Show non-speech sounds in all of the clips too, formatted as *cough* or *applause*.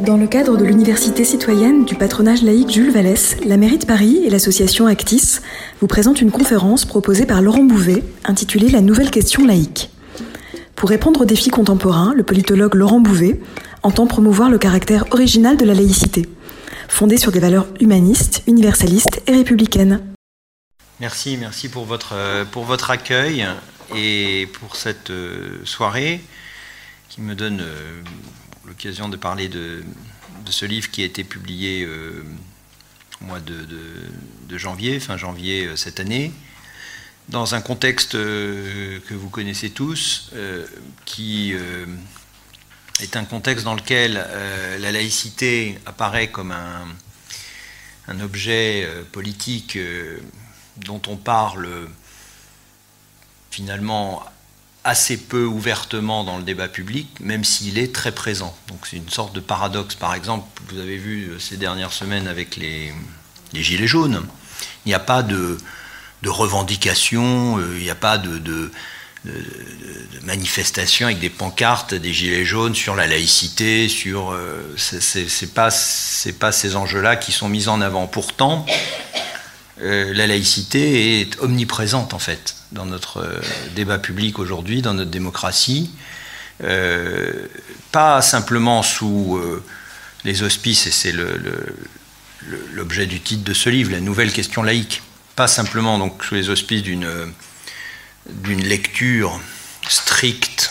Dans le cadre de l'Université citoyenne du patronage laïque Jules Vallès, la mairie de Paris et l'association Actis vous présentent une conférence proposée par Laurent Bouvet intitulée La nouvelle question laïque. Pour répondre aux défis contemporains, le politologue Laurent Bouvet entend promouvoir le caractère original de la laïcité, fondée sur des valeurs humanistes, universalistes et républicaines. Merci, merci pour votre, pour votre accueil et pour cette euh, soirée qui me donne euh, l'occasion de parler de, ce livre qui a été publié euh, au mois de, janvier, fin janvier euh, cette année, dans un contexte euh, que vous connaissez tous, qui est un contexte dans lequel la laïcité apparaît comme un, un objet politique dont on parle finalement assez peu ouvertement dans le débat public, même s'il est très présent. Donc c'est une sorte de paradoxe. Par exemple, vous avez vu euh, ces dernières semaines avec les, Gilets jaunes, il n'y a pas de, de revendication, euh, il n'y a pas de, de, manifestation avec des pancartes des Gilets jaunes sur la laïcité, sur... Euh, c'est pas, pas ces enjeux-là qui sont mis en avant. Pourtant, la laïcité est omniprésente en fait dans notre euh, débat public aujourd'hui, dans notre démocratie, euh, pas simplement sous euh, les auspices, et c'est l'objet du titre de ce livre, la nouvelle question laïque, pas simplement sous les auspices d'une lecture stricte,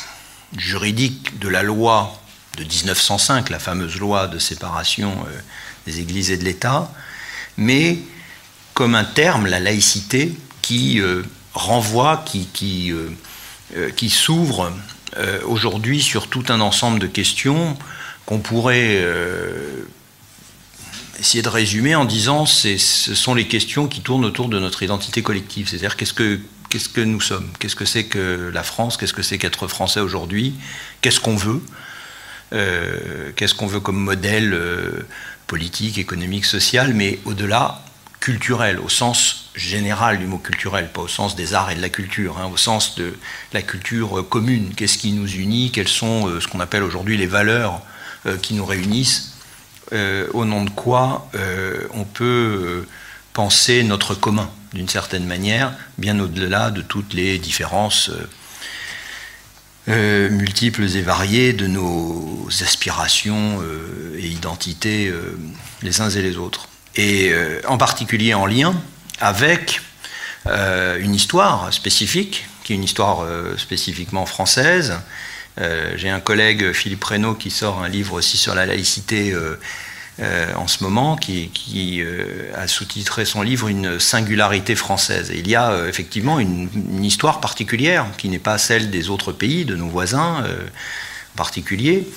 juridique de la loi de 1905, la fameuse loi de séparation des églises et de l'État, mais comme un terme, la laïcité, qui renvoie, qui, qui, euh, euh, qui s'ouvre euh, aujourd'hui sur tout un ensemble de questions qu'on pourrait essayer de résumer en disant ce sont les questions qui tournent autour de notre identité collective. C'est-à-dire qu'est-ce que, qu'est-ce que nous sommes? Qu'est-ce que c'est que la France? Qu'est-ce que c'est qu'être français aujourd'hui? Qu'est-ce qu'on veut? Qu'est-ce qu'on veut comme modèle politique, économique, social? Mais au-delà, culturel, au sens général du mot culturel, pas au sens des arts et de la culture, hein, au sens de la culture commune. Qu'est-ce qui nous unit? Quelles sont euh, ce qu'on appelle aujourd'hui les valeurs euh, qui nous réunissent? Euh, Au nom de quoi on peut penser notre commun, d'une certaine manière, bien au-delà de toutes les différences multiples et variées de nos aspirations et identités les uns et les autres et euh, en particulier en lien avec euh, une histoire spécifique, qui est une histoire euh, spécifiquement française. J'ai un collègue, Philippe Reynaud, qui sort un livre aussi sur la laïcité en ce moment, qui, a sous-titré son livre Une singularité française. Il y a effectivement une, une, histoire particulière, qui n'est pas celle des autres pays, de nos voisins en particulier,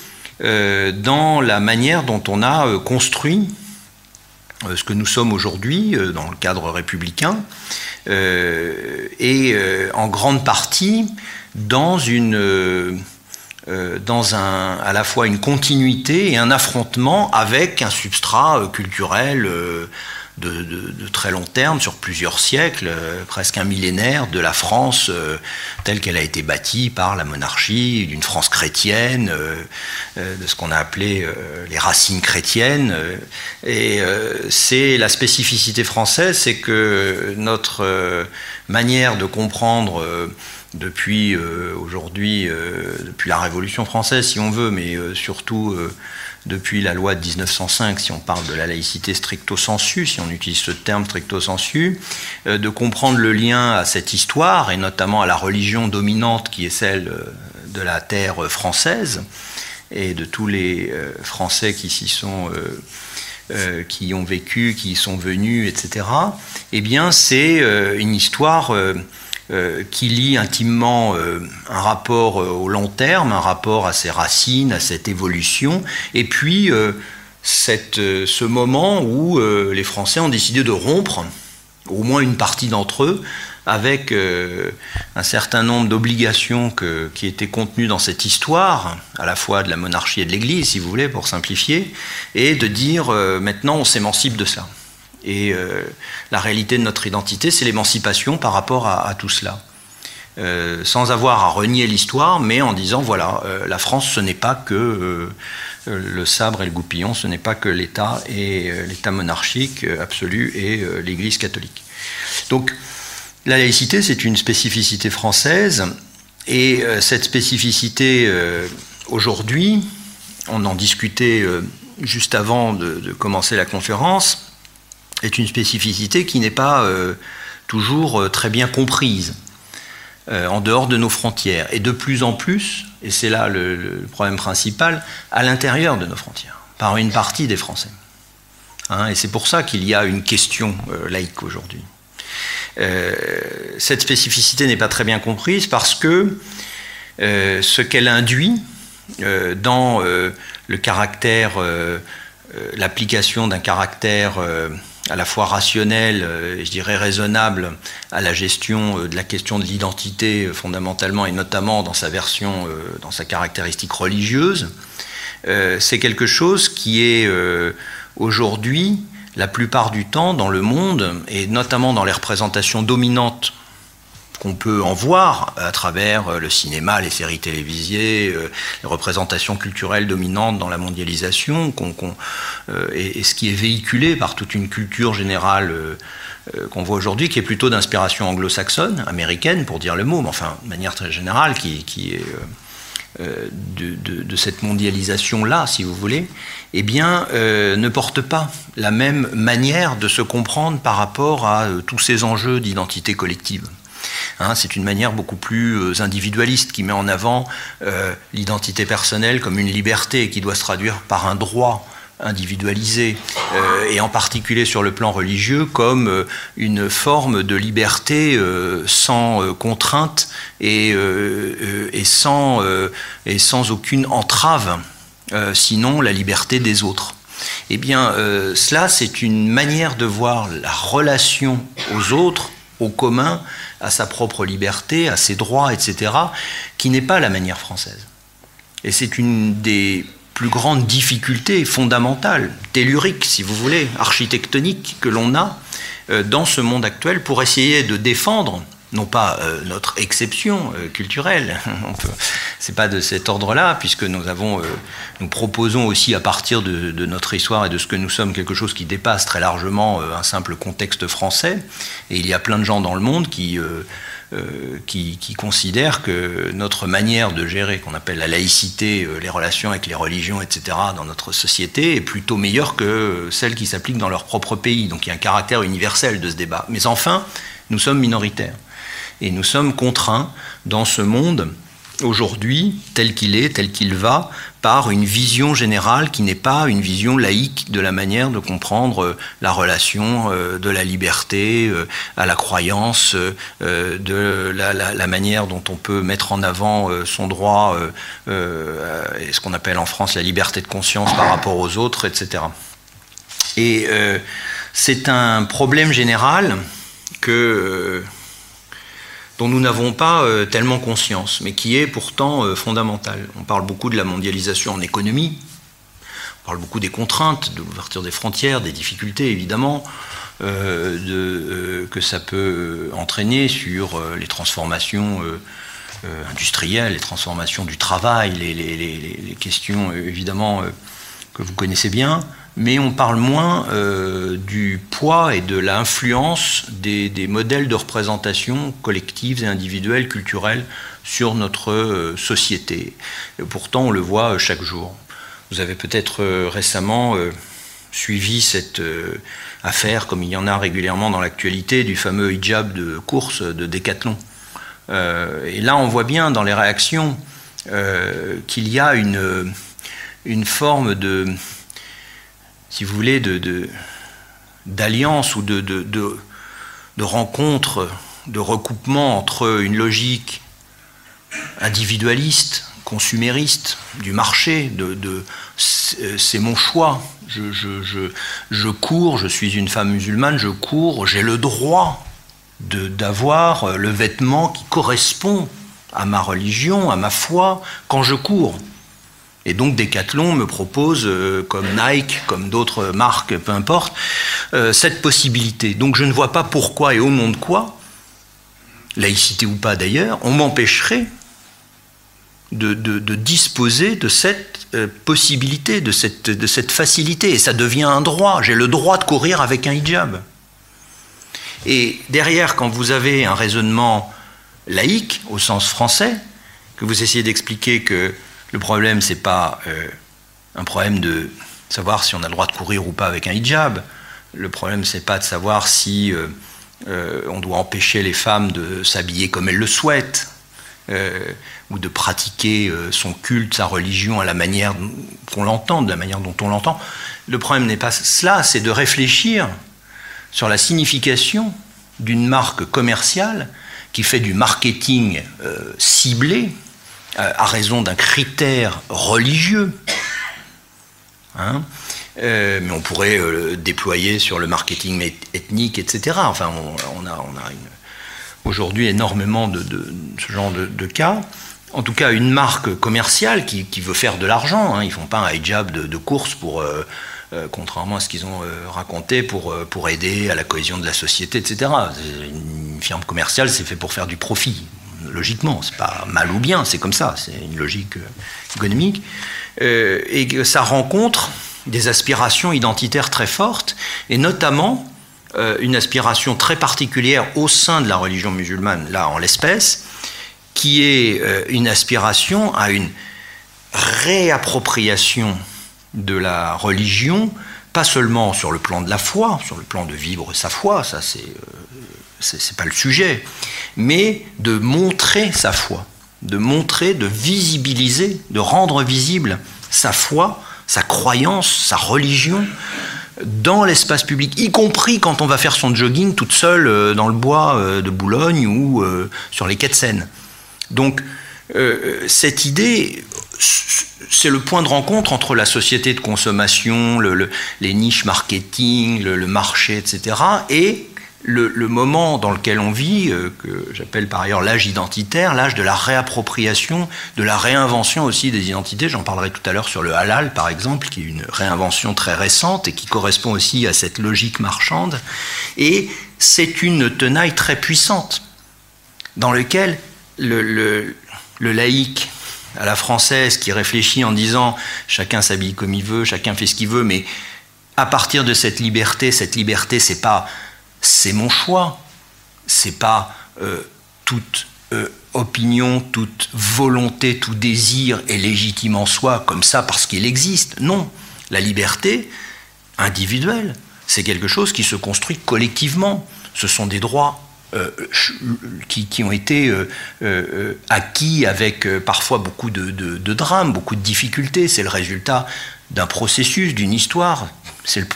dans la manière dont on a construit ce que nous sommes aujourd'hui euh, dans le cadre républicain, euh, et en grande partie dans une dans un, à la fois une continuité et un affrontement avec un substrat culturel de, très long terme, sur plusieurs siècles, euh, presque un millénaire, de la France euh, telle qu'elle a été bâtie par la monarchie, d'une France chrétienne, euh, de ce qu'on a appelé les racines chrétiennes. et c'est la spécificité française, c'est que notre manière de comprendre depuis aujourd'hui, depuis la Révolution française, si on veut, mais surtout depuis la loi de 1905, si on parle de la laïcité stricto sensu, si on utilise ce terme stricto sensu, euh, de comprendre le lien à cette histoire et notamment à la religion dominante qui est celle euh, de la terre française et de tous les euh, Français qui s'y sont qui y ont vécu, qui y sont venus, etc. Eh bien, c'est une histoire qui lie intimement euh, un rapport euh, au long terme, un rapport à ses racines, à cette évolution, et puis ce moment où les Français ont décidé de rompre, au moins une partie d'entre eux, avec un certain nombre d'obligations qui étaient contenues dans cette histoire, à la fois de la monarchie et de l'Église, si vous voulez, pour simplifier, et de dire maintenant on s'émancipe de ça. Et euh, la réalité de notre identité, c'est l'émancipation par rapport à, tout cela. sans avoir à renier l'histoire, mais en disant voilà, la France, ce n'est pas que le sabre et le goupillon, ce n'est pas que l'État et l'État monarchique absolu et l'Église catholique. Donc, la laïcité, c'est une spécificité française, et cette spécificité, aujourd'hui, on en discutait juste avant de, commencer la conférence, est une spécificité qui n'est pas euh, toujours euh, très bien comprise euh, en dehors de nos frontières. Et de plus en plus, et c'est là le, problème principal, à l'intérieur de nos frontières, par une partie des Français. Hein, et c'est pour ça qu'il y a une question laïque aujourd'hui. cette spécificité n'est pas très bien comprise parce que ce qu'elle induit dans le caractère, l'application d'un caractère à la fois rationnel et je dirais raisonnable à la gestion de la question de l'identité fondamentalement et notamment dans sa version, dans sa caractéristique religieuse, c'est quelque chose qui est aujourd'hui la plupart du temps dans le monde et notamment dans les représentations dominantes qu'on peut en voir à travers euh, le cinéma, les séries télévisées, euh, les représentations culturelles dominantes dans la mondialisation, euh, et, ce qui est véhiculé par toute une culture générale qu'on voit aujourd'hui, qui est plutôt d'inspiration anglo-saxonne, américaine pour dire le mot, mais enfin de manière très générale, qui, est de, cette mondialisation-là, si vous voulez, eh bien, ne porte pas la même manière de se comprendre par rapport à tous ces enjeux d'identité collective. Hein, c'est une manière beaucoup plus euh, individualiste qui met en avant euh, l'identité personnelle comme une liberté qui doit se traduire par un droit individualisé, euh, et en particulier sur le plan religieux, comme une forme de liberté sans contrainte et, sans, et sans aucune entrave, sinon la liberté des autres. Eh bien, cela, c'est une manière de voir la relation aux autres, au commun, à sa propre liberté, à ses droits, etc., qui n'est pas la manière française. Et c'est une des plus grandes difficultés fondamentales, telluriques, si vous voulez, architectoniques que l'on a euh, dans ce monde actuel pour essayer de défendre non pas euh, notre exception euh, culturelle, *laughs* c'est pas de cet ordre-là, puisque nous avons, euh, nous proposons aussi à partir de, notre histoire et de ce que nous sommes quelque chose qui dépasse très largement un simple contexte français. Et il y a plein de gens dans le monde qui, qui, qui, considèrent que notre manière de gérer, qu'on appelle la laïcité, les relations avec les religions, etc., dans notre société, est plutôt meilleure que celle qui s'applique dans leur propre pays. Donc il y a un caractère universel de ce débat. Mais enfin, nous sommes minoritaires. Et nous sommes contraints dans ce monde aujourd'hui, tel qu'il est, tel qu'il va, par une vision générale qui n'est pas une vision laïque de la manière de comprendre euh, la relation euh, de la liberté euh, à la croyance, de la, manière dont on peut mettre en avant son droit, et ce qu'on appelle en France la liberté de conscience par rapport aux autres, etc. Et c'est un problème général que dont nous n'avons pas euh, tellement conscience, mais qui est pourtant euh, fondamental. On parle beaucoup de la mondialisation en économie, on parle beaucoup des contraintes, de l'ouverture des frontières, des difficultés évidemment, euh, que ça peut entraîner sur les transformations industrielles, les transformations du travail, les questions évidemment que vous connaissez bien mais on parle moins euh, du poids et de l'influence des, modèles de représentation collectives et individuelles, culturelles, sur notre euh, société. pourtant, on le voit euh, chaque jour. Vous avez peut-être récemment suivi cette affaire, comme il y en a régulièrement dans l'actualité, du fameux hijab de course de Décathlon. et là, on voit bien dans les réactions qu'il y a une, une forme de si vous voulez, d'alliance ou de, de, de, rencontre, de recoupement entre une logique individualiste, consumériste, du marché, de, c'est mon choix, je, je, je, cours, je suis une femme musulmane, je cours, j'ai le droit d'avoir le vêtement qui correspond à ma religion, à ma foi, quand je cours. Et donc Decathlon me propose, euh, comme Nike, comme d'autres marques, peu importe, euh, cette possibilité. Donc je ne vois pas pourquoi et au nom de quoi laïcité ou pas d'ailleurs, on m'empêcherait de, disposer de cette euh, possibilité, de cette, de cette facilité. Et ça devient un droit. J'ai le droit de courir avec un hijab. Et derrière, quand vous avez un raisonnement laïque, au sens français, que vous essayez d'expliquer que le problème, c'est pas euh, un problème de savoir si on a le droit de courir ou pas avec un hijab. Le problème, c'est pas de savoir si euh, euh, on doit empêcher les femmes de s'habiller comme elles le souhaitent, ou de pratiquer son culte, sa religion à la manière qu'on l'entend, de la manière dont on l'entend. Le problème n'est pas cela, c'est de réfléchir sur la signification d'une marque commerciale qui fait du marketing ciblé euh, à raison d'un critère religieux. Hein, euh, mais on pourrait euh, déployer sur le marketing ethnique, etc. Enfin, on, a, aujourd'hui énormément de, ce genre de, cas. En tout cas, une marque commerciale qui, veut faire de l'argent. Hein. Ils ne font pas un hijab de, course pour, contrairement à ce qu'ils ont raconté, pour aider à la cohésion de la société, etc. Une firme commerciale, c'est fait pour faire du profit logiquement, c'est pas mal ou bien, c'est comme ça, c'est une logique euh, économique, euh, et que ça rencontre des aspirations identitaires très fortes, et notamment euh, une aspiration très particulière au sein de la religion musulmane, là en l'espèce, qui est une aspiration à une réappropriation de la religion, pas seulement sur le plan de la foi, sur le plan de vivre sa foi, ça c'est c'est pas le sujet, mais de montrer sa foi, de montrer, de visibiliser, de rendre visible sa foi, sa croyance, sa religion dans l'espace public, y compris quand on va faire son jogging toute seule euh, dans le bois euh, de Boulogne ou euh, sur les quais de Seine. Donc cette idée, c'est le point de rencontre entre la société de consommation, les niches marketing, le marché, etc., et le, moment dans lequel on vit, euh, que j'appelle par ailleurs l'âge identitaire, l'âge de la réappropriation, de la réinvention aussi des identités. J'en parlerai tout à l'heure sur le halal, par exemple, qui est une réinvention très récente et qui correspond aussi à cette logique marchande. Et c'est une tenaille très puissante dans laquelle le, le laïc à la française qui réfléchit en disant chacun s'habille comme il veut, chacun fait ce qu'il veut, mais à partir de cette liberté, cette liberté, c'est pas c'est mon choix. C'est pas euh, toute euh, opinion, toute volonté, tout désir est légitime en soi comme ça parce qu'il existe. Non, la liberté individuelle, c'est quelque chose qui se construit collectivement. Ce sont des droits euh, qui, ont été acquis avec parfois beaucoup de, de, drames, beaucoup de difficultés. C'est le résultat d'un processus, d'une histoire. C'est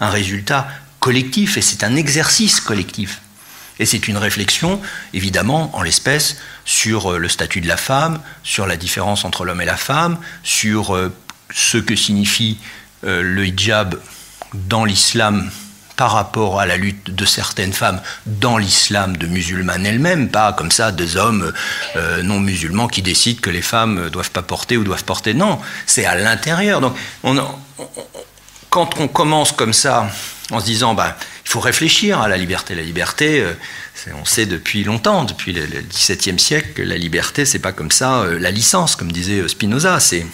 un résultat collectif et c'est un exercice collectif. Et c'est une réflexion, évidemment, en l'espèce, sur euh, le statut de la femme, sur la différence entre l'homme et la femme, sur euh, ce que signifie euh, le hijab dans l'islam par rapport à la lutte de certaines femmes dans l'islam de musulmanes elles-mêmes, pas comme ça des hommes non musulmans qui décident que les femmes doivent pas porter ou doivent porter. Non, c'est à l'intérieur. Donc, on, quand on commence comme ça en se disant bah, il faut réfléchir à la liberté. La liberté, euh, on sait depuis longtemps, depuis le, XVIIe siècle, que la liberté, c'est pas comme ça euh, la licence, comme disait euh, Spinoza. C'est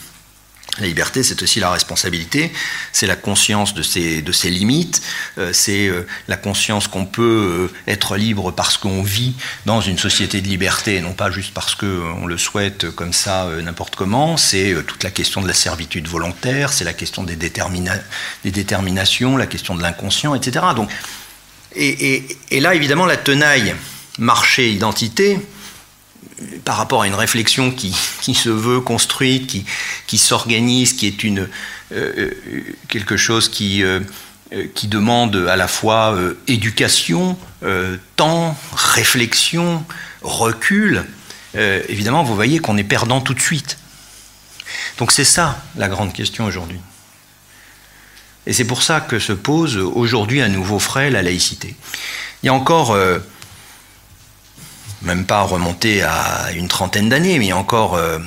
la liberté, c'est aussi la responsabilité, c'est la conscience de ses, de ses limites, euh, c'est euh, la conscience qu'on peut euh, être libre parce qu'on vit dans une société de liberté, et non pas juste parce qu'on le souhaite comme ça n'importe comment, c'est toute la question de la servitude volontaire, c'est la question des, des, déterminations, la question de l'inconscient, etc. Donc, et, et là, évidemment, la tenaille marché-identité, par rapport à une réflexion qui, *laughs* se veut construite, qui, s'organise, qui est une, euh, euh, quelque chose qui, euh, qui demande à la fois éducation, temps, réflexion, recul, évidemment, vous voyez qu'on est perdant tout de suite. Donc c'est ça la grande question aujourd'hui. Et c'est pour ça que se pose aujourd'hui à nouveau frais la laïcité. Il y a encore même pas remonter à une trentaine d'années, mais encore euh,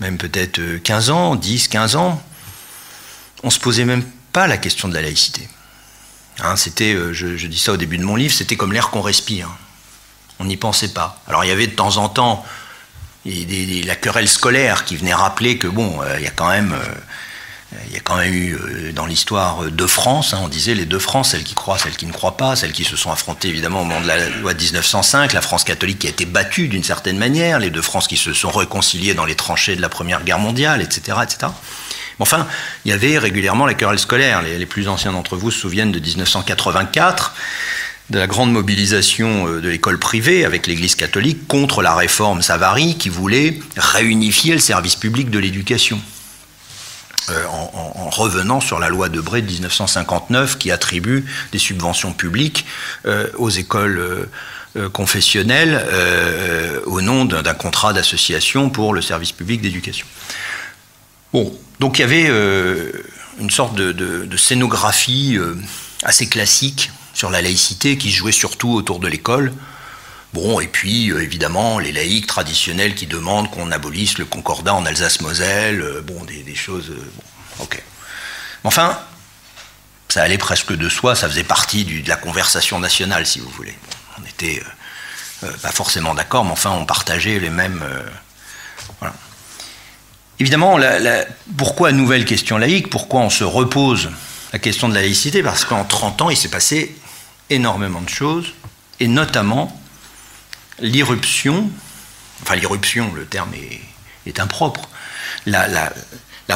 même peut-être 15 ans, 10, 15 ans, on se posait même pas la question de la laïcité. Hein, c'était, euh, je, dis ça au début de mon livre, c'était comme l'air qu'on respire. On n'y pensait pas. Alors il y avait de temps en temps la querelle scolaire qui venait rappeler que bon, il y a quand même il y a quand même eu euh, dans l'histoire deux France, hein, on disait les deux France, celles qui croient, celles qui ne croient pas, celles qui se sont affrontées évidemment au moment de la loi de 1905, la France catholique qui a été battue d'une certaine manière, les deux France qui se sont réconciliées dans les tranchées de la Première Guerre mondiale, etc. etc. Enfin, il y avait régulièrement la querelle scolaire. Les, les plus anciens d'entre vous se souviennent de 1984, de la grande mobilisation euh, de l'école privée avec l'Église catholique contre la réforme Savary qui voulait réunifier le service public de l'éducation. Euh, en, revenant sur la loi de Bray de 1959 qui attribue des subventions publiques euh, aux écoles euh, confessionnelles au nom d'un contrat d'association pour le service public d'éducation. Bon, donc il y avait une sorte de scénographie assez classique sur la laïcité qui jouait surtout autour de l'école. Bon, et puis euh, évidemment les laïcs traditionnels qui demandent qu'on abolisse le concordat en Alsace-Moselle, euh, bon, des, choses. Euh, ok. Enfin, ça allait presque de soi, ça faisait partie de la conversation nationale, si vous voulez. on n'était pas forcément d'accord, mais enfin, on partageait les mêmes. voilà. Évidemment, pourquoi nouvelle question laïque? Pourquoi on se repose la question de la laïcité? Parce qu'en 30 ans, il s'est passé énormément de choses, et notamment l'irruption, enfin l'irruption, le terme est, impropre, la,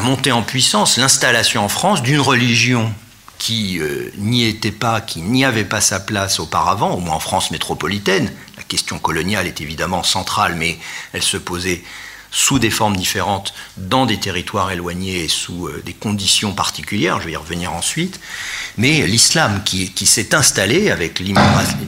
montée en puissance, l'installation en France d'une religion qui euh, n'y était pas, qui n'y avait pas sa place auparavant, au moins en France métropolitaine. La question coloniale est évidemment centrale, mais elle se posait sous des formes différentes dans des territoires éloignés et sous euh, des conditions particulières, je vais y revenir ensuite, mais l'islam qui, s'est installé avec l'immigration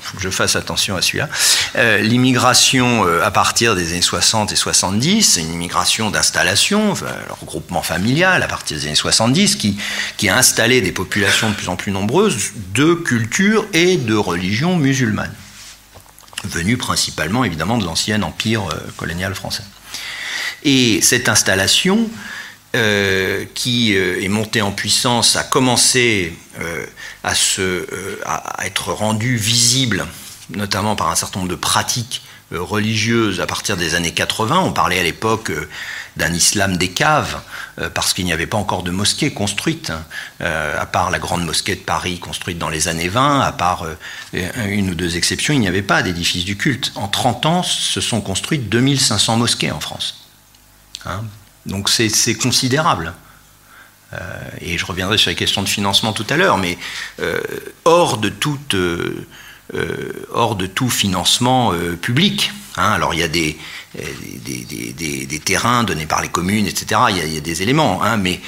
faut que je fasse attention à celui-là. Euh, l'immigration euh, à partir des années 60 et 70, c'est une immigration d'installation, le regroupement familial à partir des années 70, qui, qui a installé des populations de plus en plus nombreuses de culture et de religion musulmanes, venues principalement évidemment de l'ancien empire euh, colonial français. Et cette installation, euh, qui euh, est monté en puissance a commencé euh, à, se, à, être rendu visible, notamment par un certain nombre de pratiques religieuses à partir des années 80. On parlait à l'époque d'un islam des caves, parce qu'il n'y avait pas encore de mosquée construite, hein, à part la grande mosquée de Paris construite dans les années 20, à part une ou deux exceptions, il n'y avait pas d'édifice du culte. En 30 ans, se sont construites 2500 mosquées en France. Hein, donc c'est considérable. Euh, et je reviendrai sur les questions de financement tout à l'heure, mais euh, hors, de euh, hors de tout financement public. Hein. alors il y a des, terrains donnés par les communes, etc. Il y a, des éléments, hein, mais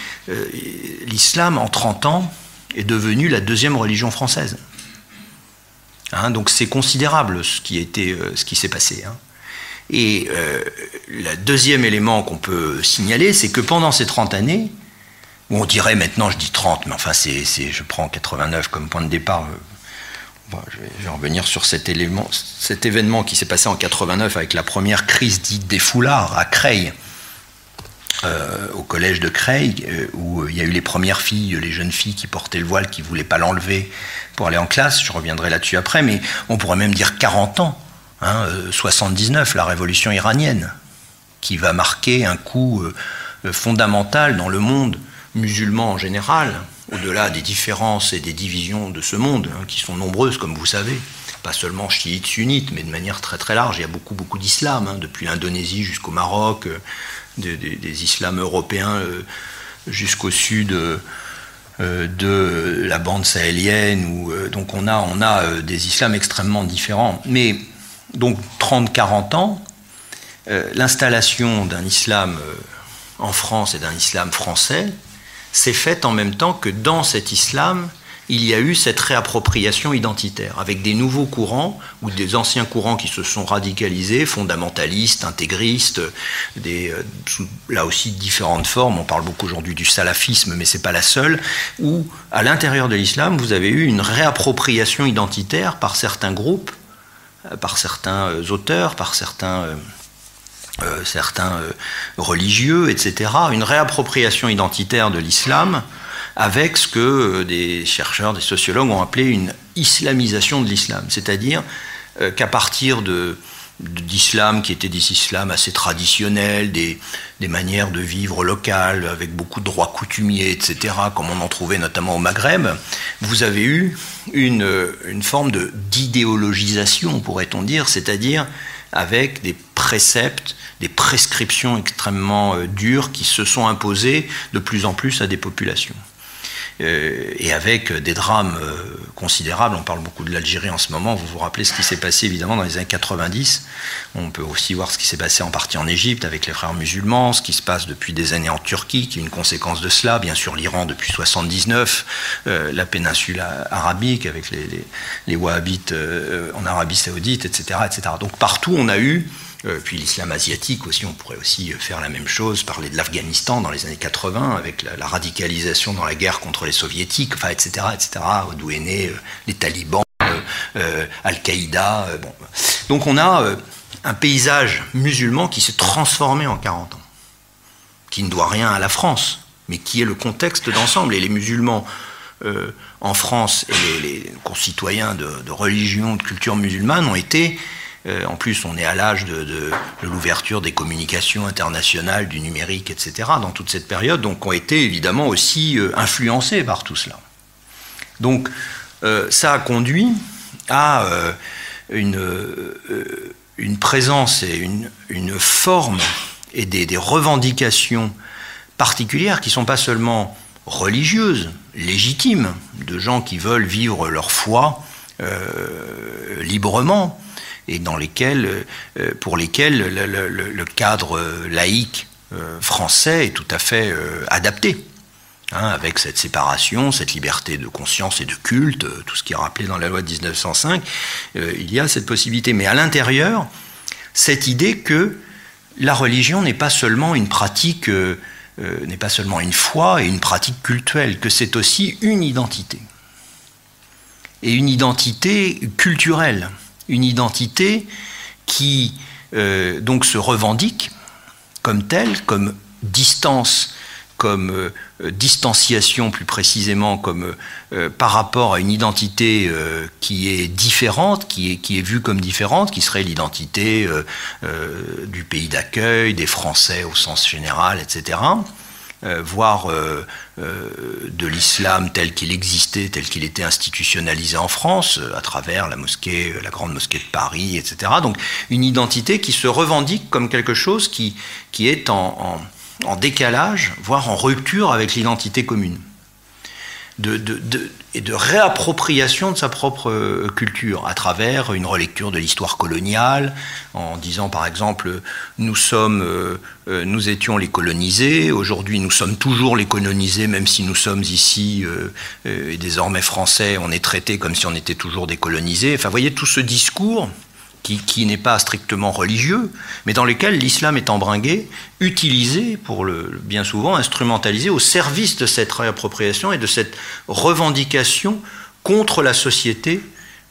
l'islam en 30 ans est devenu la deuxième religion française. Hein, donc c'est considérable ce qui s'est passé. Et euh, le deuxième élément qu'on peut signaler, c'est que pendant ces 30 années, où on dirait maintenant, je dis 30, mais enfin, je prends 89 comme point de départ. Euh, je, vais, revenir sur cet, élément, cet événement qui s'est passé en 89 avec la première crise dite des foulards à Creil, euh, au collège de Creil, où il y a eu les premières filles, les jeunes filles qui portaient le voile, qui ne voulaient pas l'enlever pour aller en classe. Je reviendrai là-dessus après, mais on pourrait même dire 40 ans 79, hein, la révolution iranienne, qui va marquer un coup euh, fondamental dans le monde musulman en général, au-delà des différences et des divisions de ce monde, hein, qui sont nombreuses, comme vous savez, pas seulement chiites, sunnites, mais de manière très très large. Il y a beaucoup beaucoup d'islam, hein, depuis l'Indonésie jusqu'au Maroc, euh, des, islams européens euh, jusqu'au sud. de la bande sahélienne, où, donc on a, on a des islams extrêmement différents. Mais donc 30-40 ans, euh, l'installation d'un islam euh, en France et d'un islam français s'est faite en même temps que dans cet islam, il y a eu cette réappropriation identitaire, avec des nouveaux courants ou des anciens courants qui se sont radicalisés, fondamentalistes, intégristes, euh, là aussi différentes formes. On parle beaucoup aujourd'hui du salafisme, mais ce n'est pas la seule. Où, à l'intérieur de l'islam, vous avez eu une réappropriation identitaire par certains groupes par certains euh, auteurs, par certains, euh, certains religieux, etc., une réappropriation identitaire de l'islam avec ce que des chercheurs, des sociologues ont appelé une islamisation de l'islam, c'est-à-dire qu'à partir de, d'islam qui était des islams assez traditionnels, des, manières de vivre locales avec beaucoup de droits coutumiers, etc., comme on en trouvait notamment au Maghreb, vous avez eu une, une forme d'idéologisation, pourrait-on dire, c'est-à-dire avec des préceptes, des prescriptions extrêmement euh, dures qui se sont imposées de plus en plus à des populations. Euh, et avec des drames euh, considérables. On parle beaucoup de l'Algérie en ce moment. Vous vous rappelez ce qui s'est passé évidemment dans les années 90. On peut aussi voir ce qui s'est passé en partie en Égypte avec les frères musulmans, ce qui se passe depuis des années en Turquie, qui est une conséquence de cela. Bien sûr, l'Iran depuis 79, euh, la péninsule arabique avec les, les, wahhabites en Arabie saoudite, etc., etc. Donc partout, on a eu puis l'islam asiatique aussi, on pourrait aussi faire la même chose, parler de l'Afghanistan dans les années 80, avec la, radicalisation dans la guerre contre les soviétiques, enfin, etc., etc., d'où est né euh, les talibans, euh, Al-Qaïda. bon. Donc on a un paysage musulman qui s'est transformé en 40 ans, qui ne doit rien à la France, mais qui est le contexte d'ensemble. Et les musulmans en France et les, concitoyens de, de religion, de culture musulmane ont été euh, en plus, on est à l'âge de, l'ouverture des communications internationales, du numérique, etc., dans toute cette période, donc ont été évidemment aussi euh, influencés par tout cela. Donc, euh, ça a conduit à une, présence et une, forme et des, des, revendications particulières qui ne sont pas seulement religieuses, légitimes, de gens qui veulent vivre leur foi librement, et dans lesquels, euh, pour lesquels le, cadre laïque euh, français est tout à fait euh, adapté. Hein, avec cette séparation, cette liberté de conscience et de culte, tout ce qui est rappelé dans la loi de 1905, il y a cette possibilité. Mais à l'intérieur, cette idée que la religion n'est pas seulement une pratique, n'est pas seulement une foi et une pratique cultuelle, que c'est aussi une identité. Et une identité culturelle une identité qui euh, donc se revendique comme telle, comme distance, comme euh, distanciation plus précisément, comme euh, par rapport à une identité qui est différente, qui est, qui est vue comme différente, qui serait l'identité du pays d'accueil, des Français au sens général, etc. Euh, voire euh, euh, de l'islam tel qu'il existait, tel qu'il était institutionnalisé en France, à travers la mosquée, la grande mosquée de Paris, etc. Donc une identité qui se revendique comme quelque chose qui, qui est en, décalage, voire en rupture avec l'identité commune et de réappropriation de sa propre euh, culture à travers une relecture de l'histoire coloniale, en disant par exemple nous sommes, euh, euh, nous étions les colonisés, aujourd'hui nous sommes toujours les colonisés, même si nous sommes ici et désormais français, on est traité comme si on était toujours des colonisés. Enfin, voyez tout ce discours qui, n'est pas strictement religieux, mais dans lequel l'islam est embringué, utilisé, pour le, bien souvent instrumentalisé au service de cette réappropriation et de cette revendication contre la société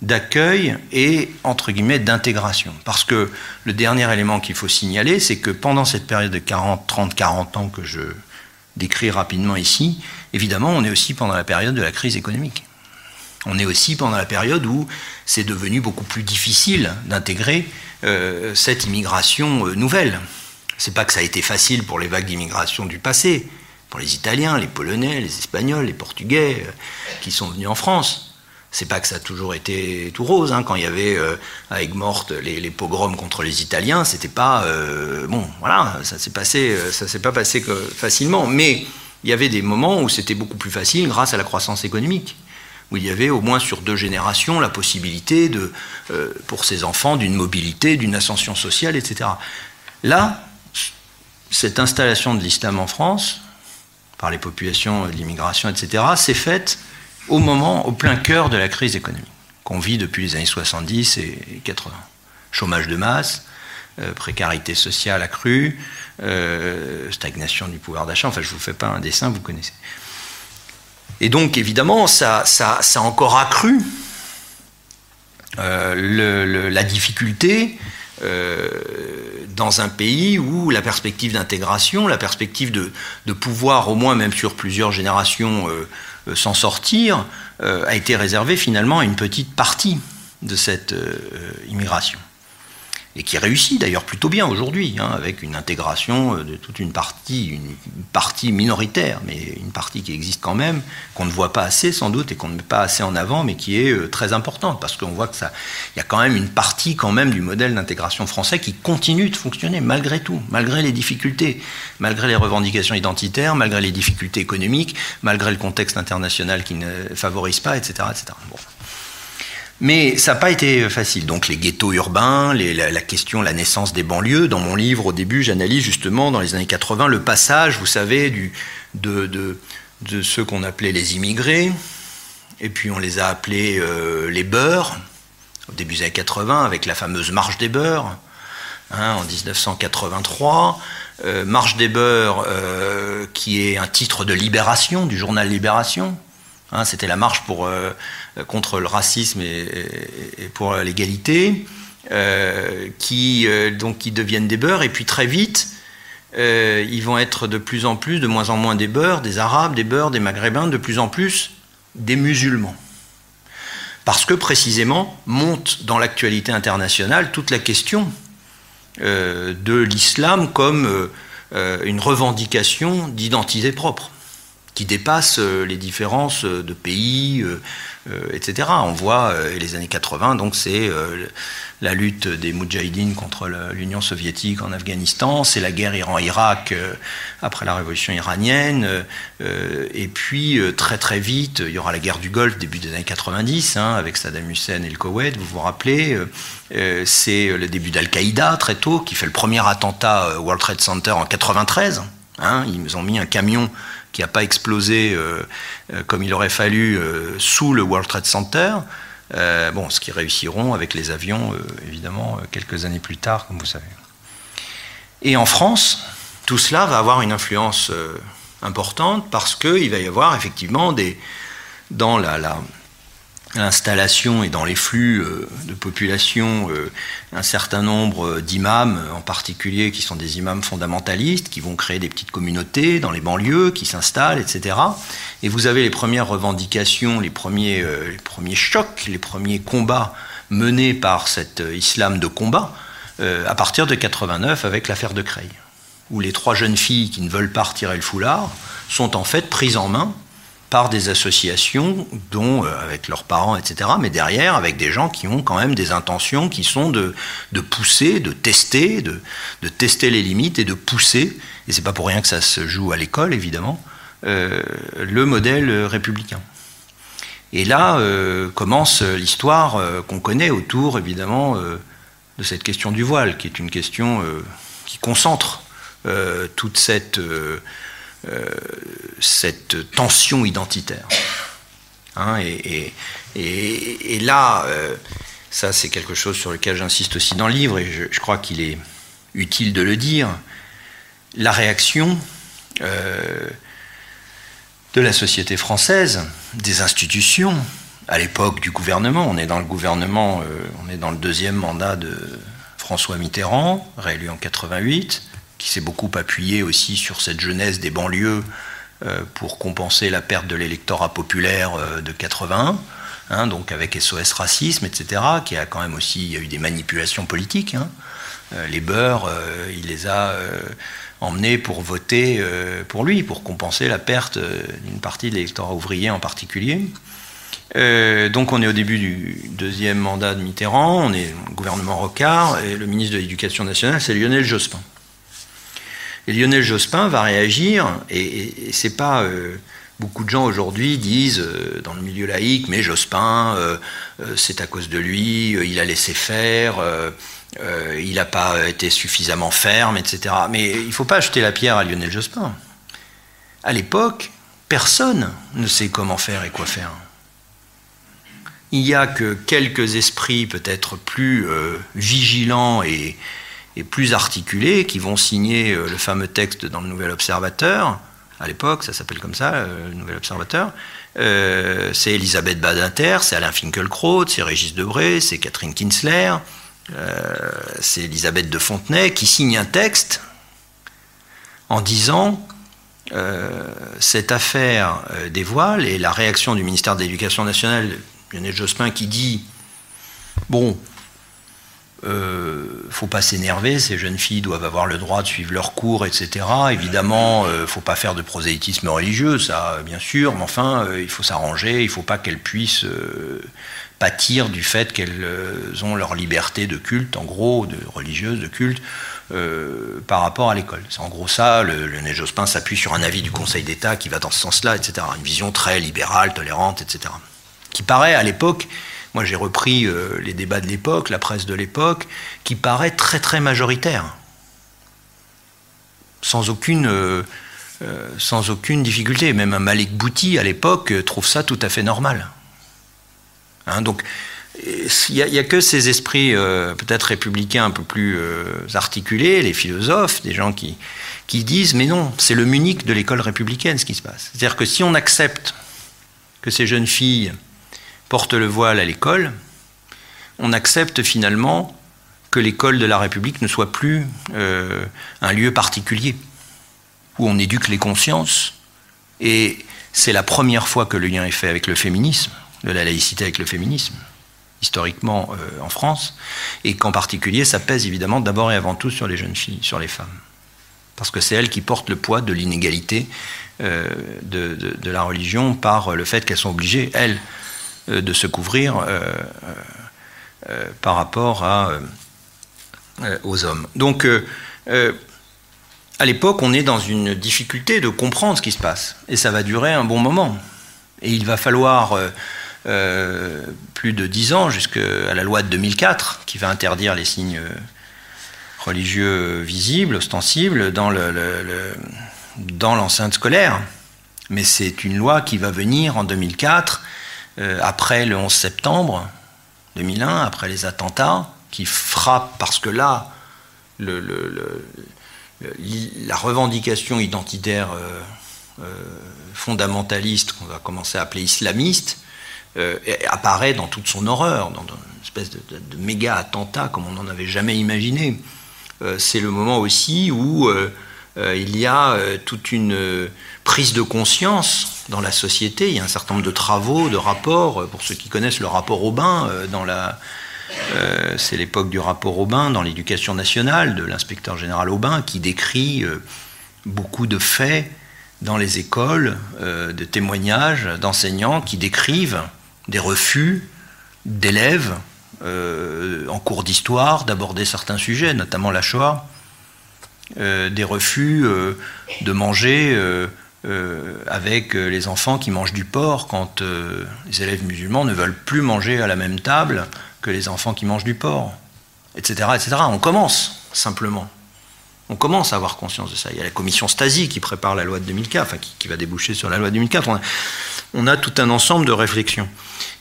d'accueil et, entre guillemets, d'intégration. Parce que le dernier élément qu'il faut signaler, c'est que pendant cette période de 40, 30, 40 ans que je décris rapidement ici, évidemment, on est aussi pendant la période de la crise économique. On est aussi pendant la période où c'est devenu beaucoup plus difficile d'intégrer euh, cette immigration euh, nouvelle. C'est pas que ça a été facile pour les vagues d'immigration du passé, pour les Italiens, les Polonais, les Espagnols, les Portugais euh, qui sont venus en France. C'est pas que ça a toujours été tout rose. Hein. Quand il y avait à Aigues-Mortes les, pogroms contre les Italiens, c'était pas bon. Voilà, ça s'est passé, ça s'est pas passé facilement. Mais il y avait des moments où c'était beaucoup plus facile grâce à la croissance économique où il y avait au moins sur deux générations la possibilité de, euh, pour ces enfants d'une mobilité, d'une ascension sociale, etc. Là, cette installation de l'islam en France, par les populations d'immigration, etc., s'est faite au moment, au plein cœur de la crise économique qu'on vit depuis les années 70 et 80. Chômage de masse, euh, précarité sociale accrue, euh, stagnation du pouvoir d'achat, enfin je ne vous fais pas un dessin, vous connaissez. Et donc, évidemment, ça, a encore accru euh, la difficulté euh, dans un pays où la perspective d'intégration, la perspective de, pouvoir, au moins même sur plusieurs générations, euh, s'en sortir, a été réservée finalement à une petite partie de cette immigration et qui réussit d'ailleurs plutôt bien aujourd'hui, hein, avec une intégration euh, de toute une partie, une partie minoritaire, mais une partie qui existe quand même, qu'on ne voit pas assez sans doute et qu'on ne met pas assez en avant, mais qui est euh, très importante, parce qu'on voit que ça, il y a quand même une partie quand même du modèle d'intégration français qui continue de fonctionner malgré tout, malgré les difficultés, malgré les revendications identitaires, malgré les difficultés économiques, malgré le contexte international qui ne favorise pas, etc., etc. Bon. Mais ça n'a pas été facile. Donc les ghettos urbains, la, question, la naissance des banlieues. Dans mon livre, au début, j'analyse justement dans les années 80 le passage, vous savez, de, ceux qu'on appelait les immigrés, et puis on les a appelés euh, les beurs, au début des années 80, avec la fameuse marche des beurs, hein, en 1983. Euh, marche des beurs, euh, qui est un titre de Libération, du journal Libération. Hein, c'était la marche euh, contre le racisme et, pour l'égalité, euh, qui, euh, qui deviennent des beurs, et puis très vite, ils vont être de plus en plus, de moins en moins des beurs, des arabes, des beurs, des maghrébins, de plus en plus des musulmans. Parce que précisément monte dans l'actualité internationale toute la question de l'islam comme une revendication d'identité propre, qui dépasse les différences de pays, euh, etc. On voit euh, les années 80, donc c'est euh, la lutte des Moudjahidines contre l'Union soviétique en Afghanistan, c'est la guerre Iran-Irak après la révolution iranienne, et puis très très vite, il y aura la guerre du Golfe début des années 90, hein, avec Saddam Hussein et le Koweït, vous vous rappelez, c'est le début d'Al-Qaïda très tôt, qui fait le premier attentat au World Trade Center en 93. Hein, ils ont mis un camion qui n'a pas explosé euh, euh, comme il aurait fallu euh, sous le World Trade Center. bon, ce qu'ils réussiront avec les avions, évidemment, quelques années plus tard, comme vous savez. Et en France, tout cela va avoir une influence importante parce qu'il va y avoir effectivement des, dans la l'installation et dans les flux euh, de population euh, un certain nombre d'imams, en particulier qui sont des imams fondamentalistes, qui vont créer des petites communautés dans les banlieues, qui s'installent, etc. Et vous avez les premières revendications, les premiers, euh, premiers chocs, les premiers combats menés par cet islam de combat à partir de 89 avec l'affaire de Creil, où les trois jeunes filles qui ne veulent pas retirer le foulard sont en fait prises en main par des associations, dont euh, avec leurs parents, etc., mais derrière avec des gens qui ont quand même des intentions qui sont de, pousser, de tester, de, de, tester les limites et de pousser, et c'est pas pour rien que ça se joue à l'école, évidemment, euh, le modèle républicain. Et là euh, commence l'histoire qu'on connaît autour, évidemment, de cette question du voile, qui est une question qui concentre toute cette euh, cette tension identitaire. Hein, et, là, euh, ça c'est quelque chose sur lequel j'insiste aussi dans le livre, et je, crois qu'il est utile de le dire, la réaction euh, de la société française, des institutions, à l'époque du gouvernement, on est dans le gouvernement, on est dans le deuxième mandat de François Mitterrand, réélu en 88, qui s'est beaucoup appuyé aussi sur cette jeunesse des banlieues euh, pour compenser la perte de l'électorat populaire euh, de 81, hein, donc avec SOS Racisme, etc., qui a quand même aussi eu des manipulations politiques. Hein. Euh, les beurs, il les a emmenés pour voter pour lui, pour compenser la perte d'une partie de l'électorat ouvrier en particulier. donc on est au début du deuxième mandat de Mitterrand, on est au gouvernement Rocard, et le ministre de l'Éducation nationale, c'est Lionel Jospin. Et Lionel Jospin va réagir, et, c'est pas. Euh, beaucoup de gens aujourd'hui disent euh, dans le milieu laïque, mais Jospin, euh, c'est à cause de lui, il a laissé faire, il n'a pas été suffisamment ferme, etc. Mais il ne faut pas jeter la pierre à Lionel Jospin. À l'époque, personne ne sait comment faire et quoi faire. Il n'y a que quelques esprits peut-être plus vigilants et, et plus articulés qui vont signer euh, le fameux texte dans le Nouvel Observateur. À l'époque, ça s'appelle comme ça, euh, le Nouvel Observateur. Euh, c'est Elisabeth Badinter, c'est Alain Finkielkraut, c'est Régis Debray, c'est Catherine Kinsler, c'est Elisabeth de Fontenay qui signe un texte en disant cette affaire des voiles et la réaction du ministère de l'Éducation nationale, Lionel Jospin, qui dit Bon, euh, faut pas s'énerver, ces jeunes filles doivent avoir le droit de suivre leurs cours, etc. Évidemment, euh, faut pas faire de prosélytisme religieux, ça, bien sûr, mais enfin, euh, il faut s'arranger, il faut pas qu'elles puissent euh, pâtir du fait qu'elles ont leur liberté de culte, en gros, de religieuse, de culte, par rapport à l'école. C'est en gros ça, le, le Jospin s'appuie sur un avis du Conseil d'État qui va dans ce sens-là, etc. Une vision très libérale, tolérante, etc. Qui paraît à l'époque moi, j'ai repris euh, les débats de l'époque, la presse de l'époque, qui paraît très très majoritaire, sans aucune, euh, euh, sans aucune difficulté. Même un Malik Bouti, à l'époque, trouve ça tout à fait normal. Hein, donc, il n'y a, que ces esprits peut-être républicains un peu plus articulés, les philosophes, des gens qui, qui disent mais non, c'est le Munich de l'école républicaine ce qui se passe. C'est-à-dire que si on accepte que ces jeunes filles porte le voile à l'école, on accepte finalement que l'école de la République ne soit plus euh, un lieu particulier où on éduque les consciences. Et c'est la première fois que le lien est fait avec le féminisme, de la laïcité avec le féminisme, historiquement euh, en France, et qu'en particulier ça pèse évidemment d'abord et avant tout sur les jeunes filles, sur les femmes. Parce que c'est elles qui portent le poids de l'inégalité euh, de, la religion par le fait qu'elles sont obligées, elles, de se couvrir euh, euh, par rapport aux hommes. Donc, à l'époque, on est dans une difficulté de comprendre ce qui se passe, et ça va durer un bon moment. Et il va falloir plus de dix ans jusqu'à la loi de 2004 qui va interdire les signes religieux visibles, ostensibles, dans, le, dans l'enceinte scolaire. Mais c'est une loi qui va venir en 2004 euh, après le 11 septembre 2001, après les attentats, qui frappent, parce que là, la revendication identitaire euh, euh, fondamentaliste, qu'on va commencer à appeler islamiste, apparaît dans toute son horreur, dans, une espèce de, de, méga attentat comme on n'en avait jamais imaginé. C'est le moment aussi où il y a toute une prise de conscience dans la société. Il y a un certain nombre de travaux, de rapports. Euh, pour ceux qui connaissent le rapport Aubin, euh, euh, c'est l'époque du rapport Aubin dans l'éducation nationale de l'inspecteur général Aubin qui décrit beaucoup de faits dans les écoles, de témoignages d'enseignants qui décrivent des refus d'élèves en cours d'histoire d'aborder certains sujets, notamment la Shoah, des refus de manger euh, avec euh, les enfants qui mangent du porc quand euh, les élèves musulmans ne veulent plus manger à la même table que les enfants qui mangent du porc, etc. etc. On commence simplement. On commence à avoir conscience de ça. Il y a la commission Stasi qui prépare la loi de 2004, enfin qui, va déboucher sur la loi de 2004. On a, tout un ensemble de réflexions.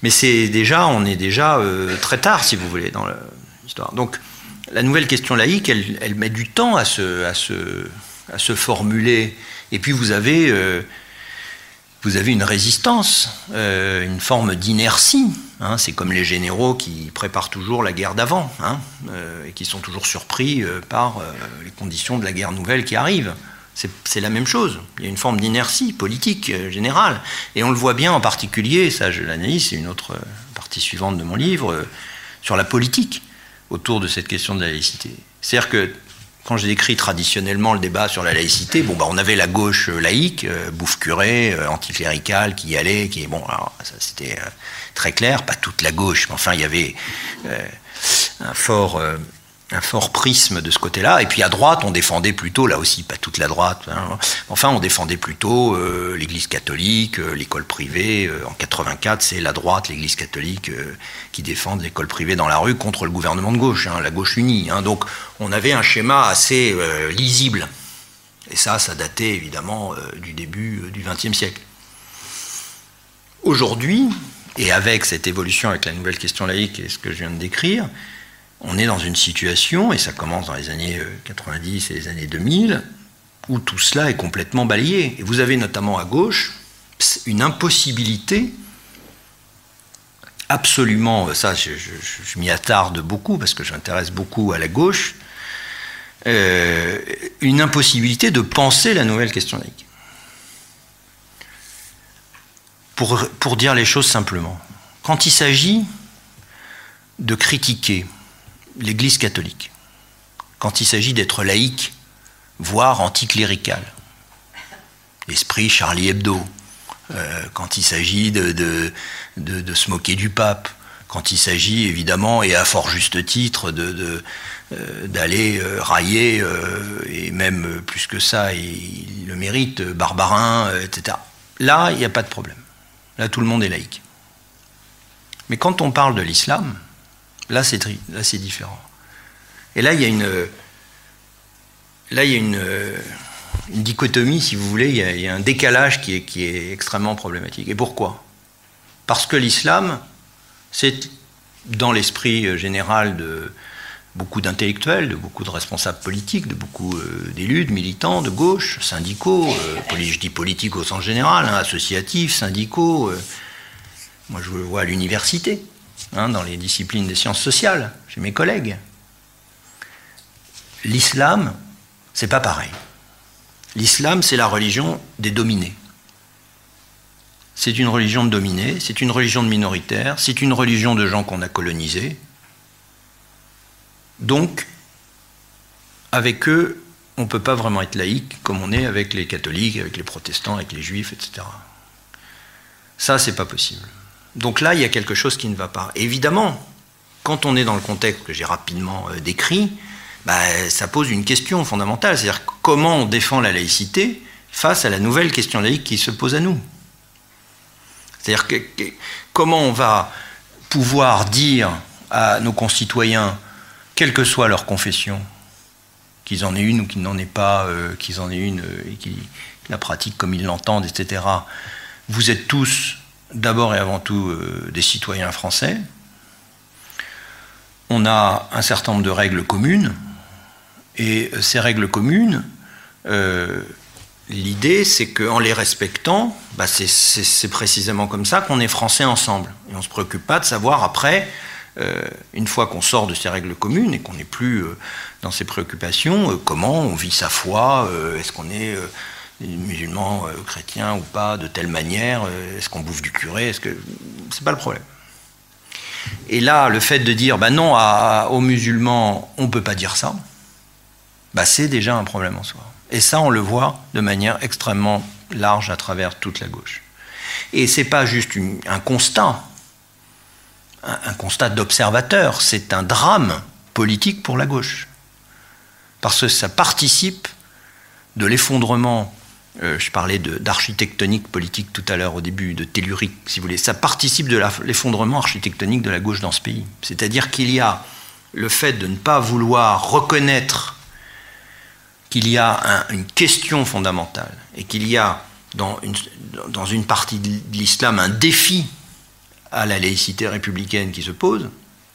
Mais c'est déjà, on est déjà très tard, si vous voulez, dans l'histoire. Donc, la nouvelle question laïque, elle, met du temps à se formuler et puis vous avez, euh, vous avez une résistance, euh, une forme d'inertie. Hein. c'est comme les généraux qui préparent toujours la guerre d'avant hein, euh, et qui sont toujours surpris par les conditions de la guerre nouvelle qui arrive. C'est la même chose. Il y a une forme d'inertie politique générale. Et on le voit bien en particulier, ça je l'analyse, c'est une autre partie suivante de mon livre, sur la politique autour de cette question de la laïcité. C'est-à-dire que quand j'ai décrit traditionnellement le débat sur la laïcité, bon, bah, on avait la gauche euh, laïque, euh, bouffe curée, euh, anticléricale, qui y allait, qui bon, alors ça c'était très clair, pas toute la gauche, mais enfin il y avait un fort un fort prisme de ce côté-là. Et puis à droite, on défendait plutôt, là aussi, pas toute la droite, hein. enfin, on défendait plutôt euh, l'Église catholique, euh, l'école privée. Euh, en 84, c'est la droite, l'Église catholique, qui défendent l'école privée dans la rue contre le gouvernement de gauche, hein, la gauche unie. Hein. Donc on avait un schéma assez lisible. Et ça, ça datait évidemment du début du XXe siècle. Aujourd'hui, et avec cette évolution, avec la nouvelle question laïque et ce que je viens de décrire, on est dans une situation, et ça commence dans les années 90 euh, et les années 2000, où tout cela est complètement balayé. Et vous avez notamment à gauche une impossibilité absolument, euh, ça je, m'y attarde beaucoup parce que j'intéresse beaucoup à la gauche, euh, une impossibilité de penser la nouvelle question laïque. Pour, pour dire les choses simplement, quand il s'agit de critiquer l'Église catholique quand il s'agit d'être laïque, voire anticlérical. L'esprit Charlie Hebdo, euh, quand il s'agit de, de, se moquer du pape, quand il s'agit évidemment, et à fort juste titre, euh, d'aller euh, railler, et même plus que ça, il le mérite, Barbarin, etc. Là, il n'y a pas de problème. Là, tout le monde est laïque. Mais quand on parle de l'islam, là, c'est, différent. Et là, il y a une, là, il y a une, dichotomie, si vous voulez, il y a, un décalage qui est, extrêmement problématique. Et pourquoi? Parce que l'islam, c'est dans l'esprit général de beaucoup d'intellectuels, de beaucoup de responsables politiques, de beaucoup euh, d'élus, de militants, de gauche, syndicaux, euh, je dis politique au sens général, hein, associatifs, syndicaux. Euh, moi, je le vois à l'université, hein, dans les disciplines des sciences sociales, chez mes collègues. L'islam, c'est pas pareil. L'islam, c'est la religion des dominés. C'est une religion de dominés, c'est une religion de minoritaires, c'est une religion de gens qu'on a colonisés. Donc, avec eux, on ne peut pas vraiment être laïque comme on est avec les catholiques, avec les protestants, avec les juifs, etc. Ça, c'est pas possible. Donc là, il y a quelque chose qui ne va pas. évidemment, quand on est dans le contexte que j'ai rapidement euh, décrit, bah, ça pose une question fondamentale, c'est-à-dire comment on défend la laïcité face à la nouvelle question laïque qui se pose à nous? C'est-à-dire comment on va pouvoir dire à nos concitoyens, quelle que soit leur confession, qu'ils en aient une ou qu'ils n'en aient pas, euh, qu'ils en aient une euh, et qu'ils la pratiquent comme ils l'entendent, etc. Vous êtes tous d'abord et avant tout euh, des citoyens français. On a un certain nombre de règles communes, et ces règles communes, euh, l'idée c'est qu'en les respectant, bah, c'est précisément comme ça qu'on est français ensemble. Et on ne se préoccupe pas de savoir après, euh, une fois qu'on sort de ces règles communes et qu'on n'est plus dans ces préoccupations, comment on vit sa foi, est-ce qu'on est musulman, chrétien ou pas, de telle manière, est-ce qu'on bouffe du curé, est-ce que... C'est pas le problème. Et là, le fait de dire, bah non, aux musulmans, on ne peut pas dire ça, bah, c'est déjà un problème en soi. Et ça, on le voit de manière extrêmement large à travers toute la gauche. Et ce n'est pas juste un constat, un, constat d'observateur, c'est un drame politique pour la gauche. Parce que ça participe de l'effondrement, euh, je parlais d'architectonique politique tout à l'heure au début, de tellurique, si vous voulez, ça participe de l'effondrement architectonique de la gauche dans ce pays. C'est-à-dire qu'il y a le fait de ne pas vouloir reconnaître qu'il y a une question fondamentale et qu'il y a dans une, partie de l'islam un défi à la laïcité républicaine qui se pose.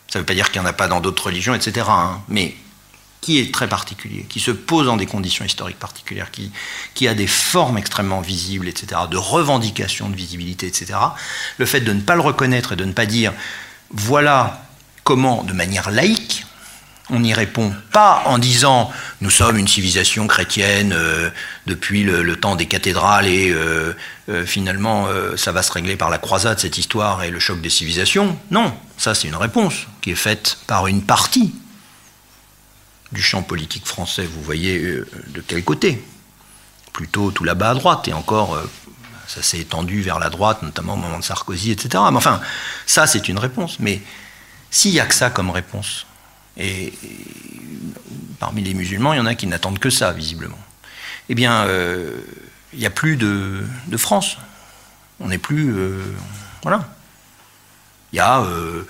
Ça ne veut pas dire qu'il n'y en a pas dans d'autres religions, etc. Hein, mais qui est très particulier, qui se pose dans des conditions historiques particulières, qui, qui a des formes extrêmement visibles, etc., de revendication de visibilité, etc. Le fait de ne pas le reconnaître et de ne pas dire voilà comment, de manière laïque, on n'y répond pas en disant nous sommes une civilisation chrétienne euh, depuis le, temps des cathédrales et euh, euh, finalement ça va se régler par la croisade cette histoire et le choc des civilisations. Non, ça c'est une réponse qui est faite par une partie du champ politique français. Vous voyez de quel côté Plutôt tout là-bas à droite et encore ça s'est étendu vers la droite, notamment au moment de Sarkozy, etc. Mais enfin, ça c'est une réponse. Mais s'il n'y a que ça comme réponse, et, parmi les musulmans, il y en a qui n'attendent que ça, visiblement. Eh bien, euh, il n'y a plus de, France. On n'est plus. Euh, voilà. Il y a, euh,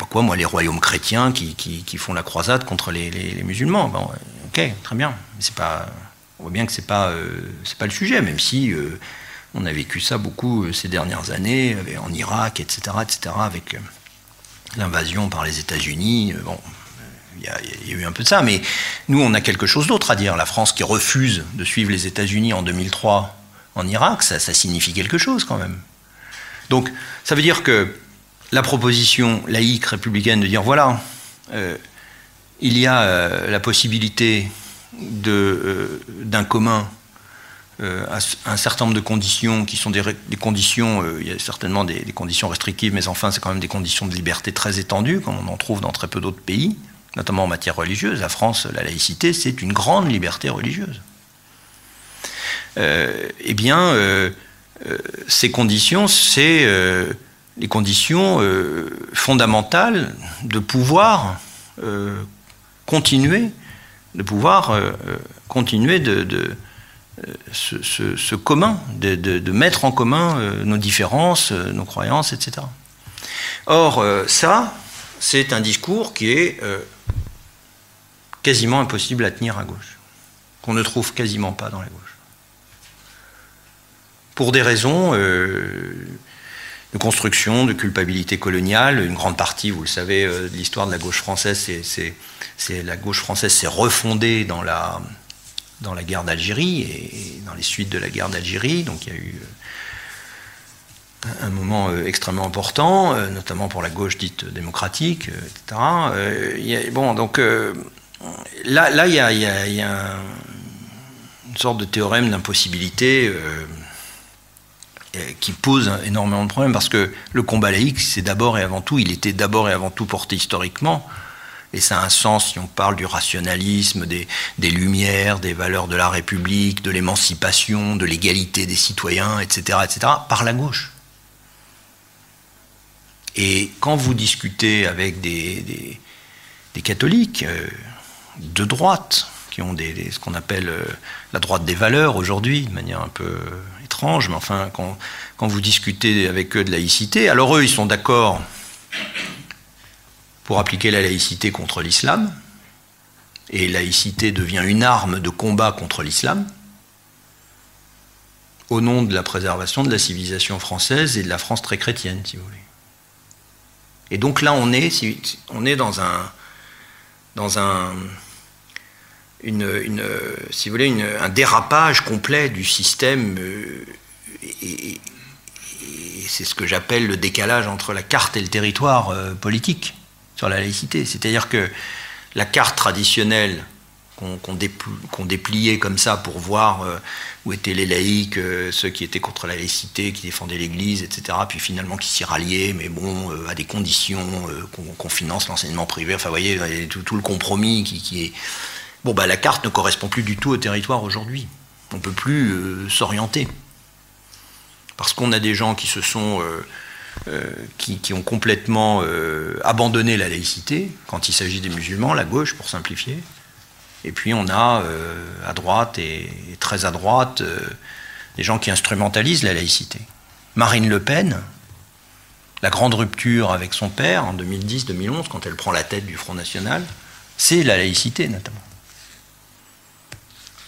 pas quoi, moi, les royaumes chrétiens qui, font la croisade contre les, musulmans. Bon, ok, très bien. C'est pas. On voit bien que c'est pas, c'est pas le sujet, même si on a vécu ça beaucoup ces dernières années, en Irak, etc., etc., avec l'invasion par les États-Unis. Bon, il y, a, eu un peu de ça, mais nous, on a quelque chose d'autre à dire. La France qui refuse de suivre les États-Unis en 2003 en Irak, ça, signifie quelque chose quand même. Donc, ça veut dire que la proposition laïque républicaine de dire voilà, euh, il y a euh, la possibilité euh, d'un commun un certain nombre de conditions qui sont des, conditions, il y a certainement des conditions restrictives, mais enfin c'est quand même des conditions de liberté très étendues, comme on en trouve dans très peu d'autres pays, notamment en matière religieuse. La France, la laïcité, c'est une grande liberté religieuse. eh bien, ces conditions, c'est les conditions fondamentales de pouvoir continuer, de pouvoir euh, euh, continuer de, euh, ce, commun, de, mettre en commun nos différences, nos croyances, etc. Or, ça, c'est un discours qui est quasiment impossible à tenir à gauche, qu'on ne trouve quasiment pas dans la gauche. Pour des raisons de construction, de culpabilité coloniale. Une grande partie, vous le savez, euh, de l'histoire de la gauche française, c'est la gauche française s'est refondée dans la, guerre d'Algérie et dans les suites de la guerre d'Algérie. Donc il y a eu euh, un moment euh, extrêmement important, notamment pour la gauche dite démocratique, etc. bon, donc là, il y a une sorte de théorème d'impossibilité qui pose énormément de problèmes parce que le combat laïque, c'est d'abord et avant tout, il était d'abord et avant tout porté historiquement. Et ça a un sens si on parle du rationalisme, des, lumières, des valeurs de la République, de l'émancipation, de l'égalité des citoyens, etc., etc., par la gauche. Et quand vous discutez avec des, catholiques euh, de droite, qui ont ce qu'on appelle euh, la droite des valeurs aujourd'hui, de manière un peu étrange, mais enfin, quand, vous discutez avec eux de laïcité, alors eux, ils sont d'accord pour appliquer la laïcité contre l'islam, et laïcité devient une arme de combat contre l'islam, au nom de la préservation de la civilisation française et de la France très chrétienne, si vous voulez. Et donc là, on est, on est dans un, dans un, une, si vous voulez, un dérapage complet du système. Euh, et, c'est ce que j'appelle le décalage entre la carte et le territoire euh, politique sur la laïcité. C'est-à-dire que la carte traditionnelle qu'on dépliait comme ça pour voir euh, où étaient les laïcs, ceux qui étaient contre la laïcité, qui défendaient l'Église, etc., puis finalement qui s'y ralliaient, mais bon, à des conditions qu'on finance l'enseignement privé. Enfin, vous voyez, tout, tout le compromis qui, qui est Bon, bah, la carte ne correspond plus du tout au territoire aujourd'hui. On ne peut plus euh, s'orienter. Parce qu'on a des gens qui se sont. Euh, euh, qui, ont complètement abandonné la laïcité, quand il s'agit des musulmans, la gauche pour simplifier. Et puis on a à droite et, très à droite des gens qui instrumentalisent la laïcité. Marine Le Pen, la grande rupture avec son père en 2010-2011, quand elle prend la tête du Front National, c'est la laïcité notamment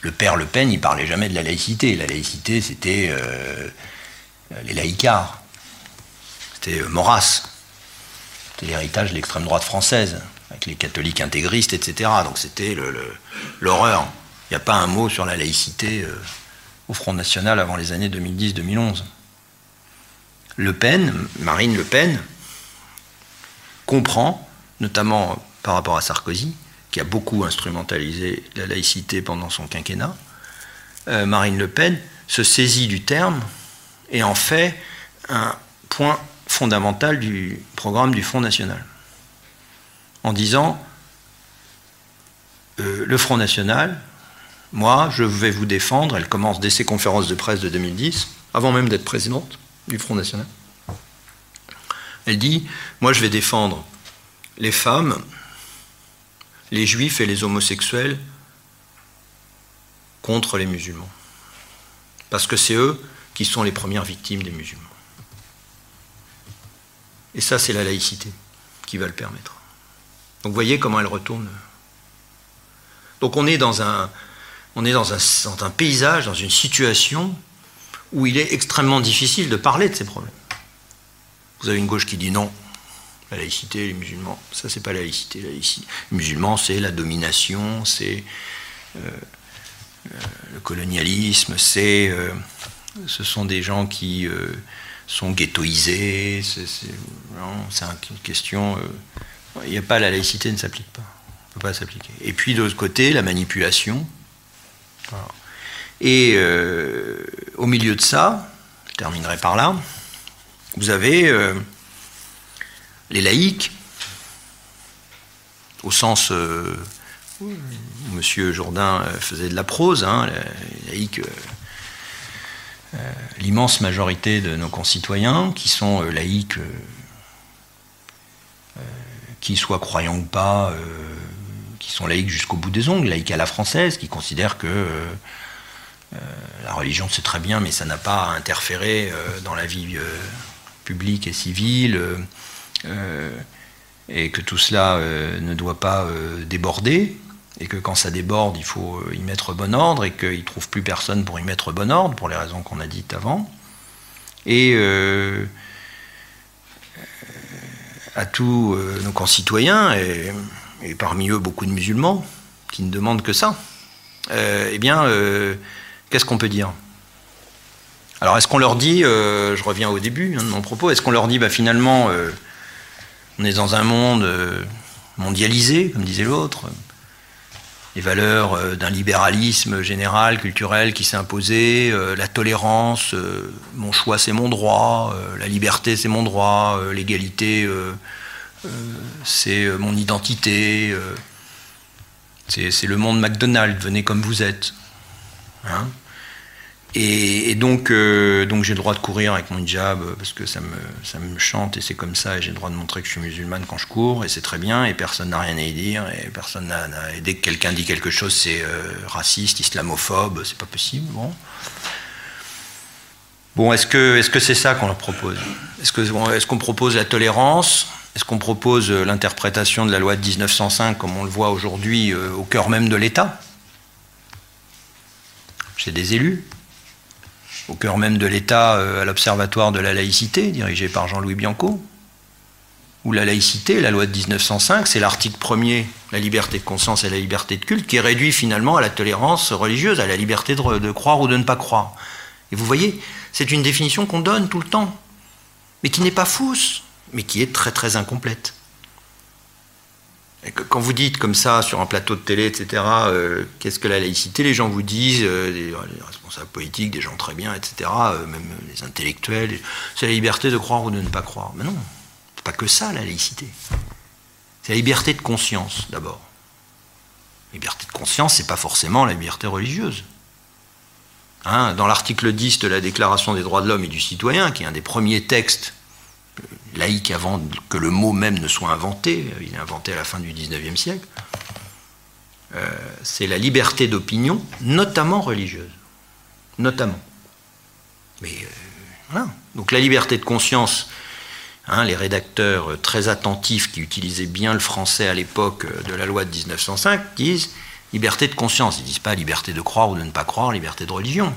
le père Le Pen, il parlait jamais de la laïcité. La laïcité, c'était euh, les laïcars. C'était euh, Maurras. C'était l'héritage de l'extrême droite française, avec les catholiques intégristes, etc. Donc c'était l'horreur. Il n'y a pas un mot sur la laïcité euh, au Front National avant les années 2010-2011. Le Pen, Marine Le Pen, comprend, notamment par rapport à Sarkozy, qui a beaucoup instrumentalisé la laïcité pendant son quinquennat, euh, Marine Le Pen se saisit du terme et en fait un point fondamental du programme du Front National. En disant, euh, le Front National, moi, je vais vous défendre, elle commence dès ses conférences de presse de 2010, avant même d'être présidente du Front National. Elle dit, moi je vais défendre les femmes, les juifs et les homosexuels contre les musulmans. Parce que c'est eux qui sont les premières victimes des musulmans. Et ça, c'est la laïcité qui va le permettre. Donc vous voyez comment elle retourne. Donc on est dans un, on est dans un, dans un paysage, dans une situation où il est extrêmement difficile de parler de ces problèmes. Vous avez une gauche qui dit non, la laïcité, les musulmans, ça c'est pas la laïcité. Les musulmans, c'est la domination, c'est euh, euh, le colonialisme, c'est, euh, ce sont des gens qui sont ghettoisés. C'est, une question. Il n'y a pas la laïcité ne s'applique pas, ne peut pas s'appliquer. Et puis de l'autre côté, la manipulation. Et au milieu de ça, je terminerai par là, vous avez les laïcs, au sens euh, où M. Jourdain faisait de la prose, hein, laïcs, l'immense majorité de nos concitoyens qui sont laïcs, qui soient croyants ou pas, qui sont laïcs jusqu'au bout des ongles, laïcs à la française, qui considèrent que euh, la religion, c'est très bien, mais ça n'a pas à interférer euh, dans la vie euh, publique et civile, et que tout cela ne doit pas déborder, et que quand ça déborde, il faut y mettre bon ordre, et qu'il ne trouve plus personne pour y mettre bon ordre, pour les raisons qu'on a dites avant. Et à tous nos concitoyens, et, et, parmi eux beaucoup de musulmans, qui ne demandent que ça, eh bien, qu'est-ce qu'on peut dire? Alors, est-ce qu'on leur dit, euh, je reviens au début hein, de mon propos, est-ce qu'on leur dit, bah, finalement, euh, on est dans un monde euh, mondialisé, comme disait l'autre, les valeurs d'un libéralisme général, culturel qui s'est imposé, la tolérance, mon choix c'est mon droit, la liberté c'est mon droit, l'égalité c'est mon identité, c'est le monde McDonald's, venez comme vous êtes. Hein et, donc, euh, donc j'ai le droit de courir avec mon hijab euh, parce que ça me, ça me chante et c'est comme ça. Et j'ai le droit de montrer que je suis musulmane quand je cours et c'est très bien. Et personne n'a rien à y dire. Et personne n'a. dès que quelqu'un dit quelque chose, c'est euh, raciste, islamophobe, c'est pas possible. Bon. Bon, est-ce que est-ce que c'est ça qu'on leur propose? Est-ce que est-ce qu'on propose la tolérance? Est-ce qu'on propose l'interprétation de la loi de 1905 comme on le voit aujourd'hui au cœur même de l'État? Chez des élus au cœur même de l'État, euh, à l'Observatoire de la laïcité, dirigé par Jean-Louis Bianco, où la laïcité, la loi de 1905, c'est l'article premier, la liberté de conscience et la liberté de culte, qui est réduit finalement à la tolérance religieuse, à la liberté de, de croire ou de ne pas croire. Et vous voyez, c'est une définition qu'on donne tout le temps, mais qui n'est pas fausse, mais qui est très très incomplète. Quand vous dites comme ça sur un plateau de télé, etc., euh, qu'est-ce que la laïcité Les gens vous disent, euh, les responsables politiques, des gens très bien, etc., euh, même les intellectuels, c'est la liberté de croire ou de ne pas croire. Mais non, c'est pas que ça la laïcité. C'est la liberté de conscience d'abord. Liberté de conscience, c'est pas forcément la liberté religieuse. Hein, dans l'article 10 de la Déclaration des droits de l'homme et du citoyen, qui est un des premiers textes laïque avant que le mot même ne soit inventé, il est inventé à la fin du XIXe siècle, euh, c'est la liberté d'opinion, notamment religieuse. Notamment. Mais euh, voilà. Donc la liberté de conscience, hein, les rédacteurs très attentifs qui utilisaient bien le français à l'époque de la loi de 1905 disent liberté de conscience. Ils ne disent pas liberté de croire ou de ne pas croire, liberté de religion.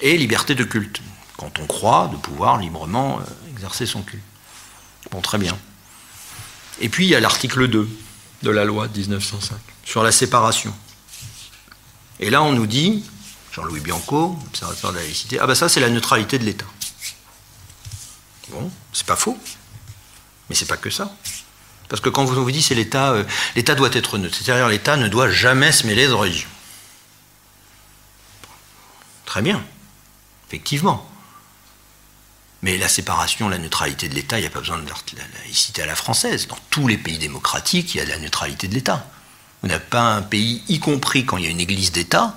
Et liberté de culte. Quand on croit, de pouvoir librement euh, exercer son culte. Bon, très bien. Et puis il y a l'article 2 de la loi de 1905 sur la séparation. Et là, on nous dit, Jean-Louis Bianco, observateur de la laïcité, ah ben ça, c'est la neutralité de l'État. Bon, c'est pas faux, mais c'est pas que ça. Parce que quand vous vous dites c'est l'État, euh, l'État doit être neutre, c'est-à-dire l'État ne doit jamais se mêler de religion. Très bien, effectivement. Mais la séparation, la neutralité de l'État, il n'y a pas besoin de la laïcité à la française. Dans tous les pays démocratiques, il y a de la neutralité de l'État. Vous n'avez pas un pays, y compris quand il y a une église d'État,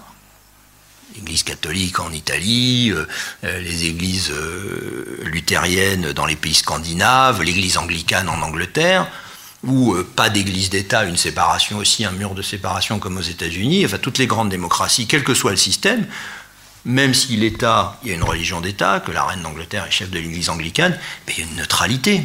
l'Église catholique en Italie, euh, euh, les églises euh, luthériennes dans les pays scandinaves, l'Église anglicane en Angleterre, ou pas d'église d'État, une séparation aussi, un mur de séparation comme aux États-Unis, enfin toutes les grandes démocraties, quel que soit le système, même si l'État, il y a une religion d'État, que la reine d'Angleterre est chef de l'Église anglicane, il y a une neutralité.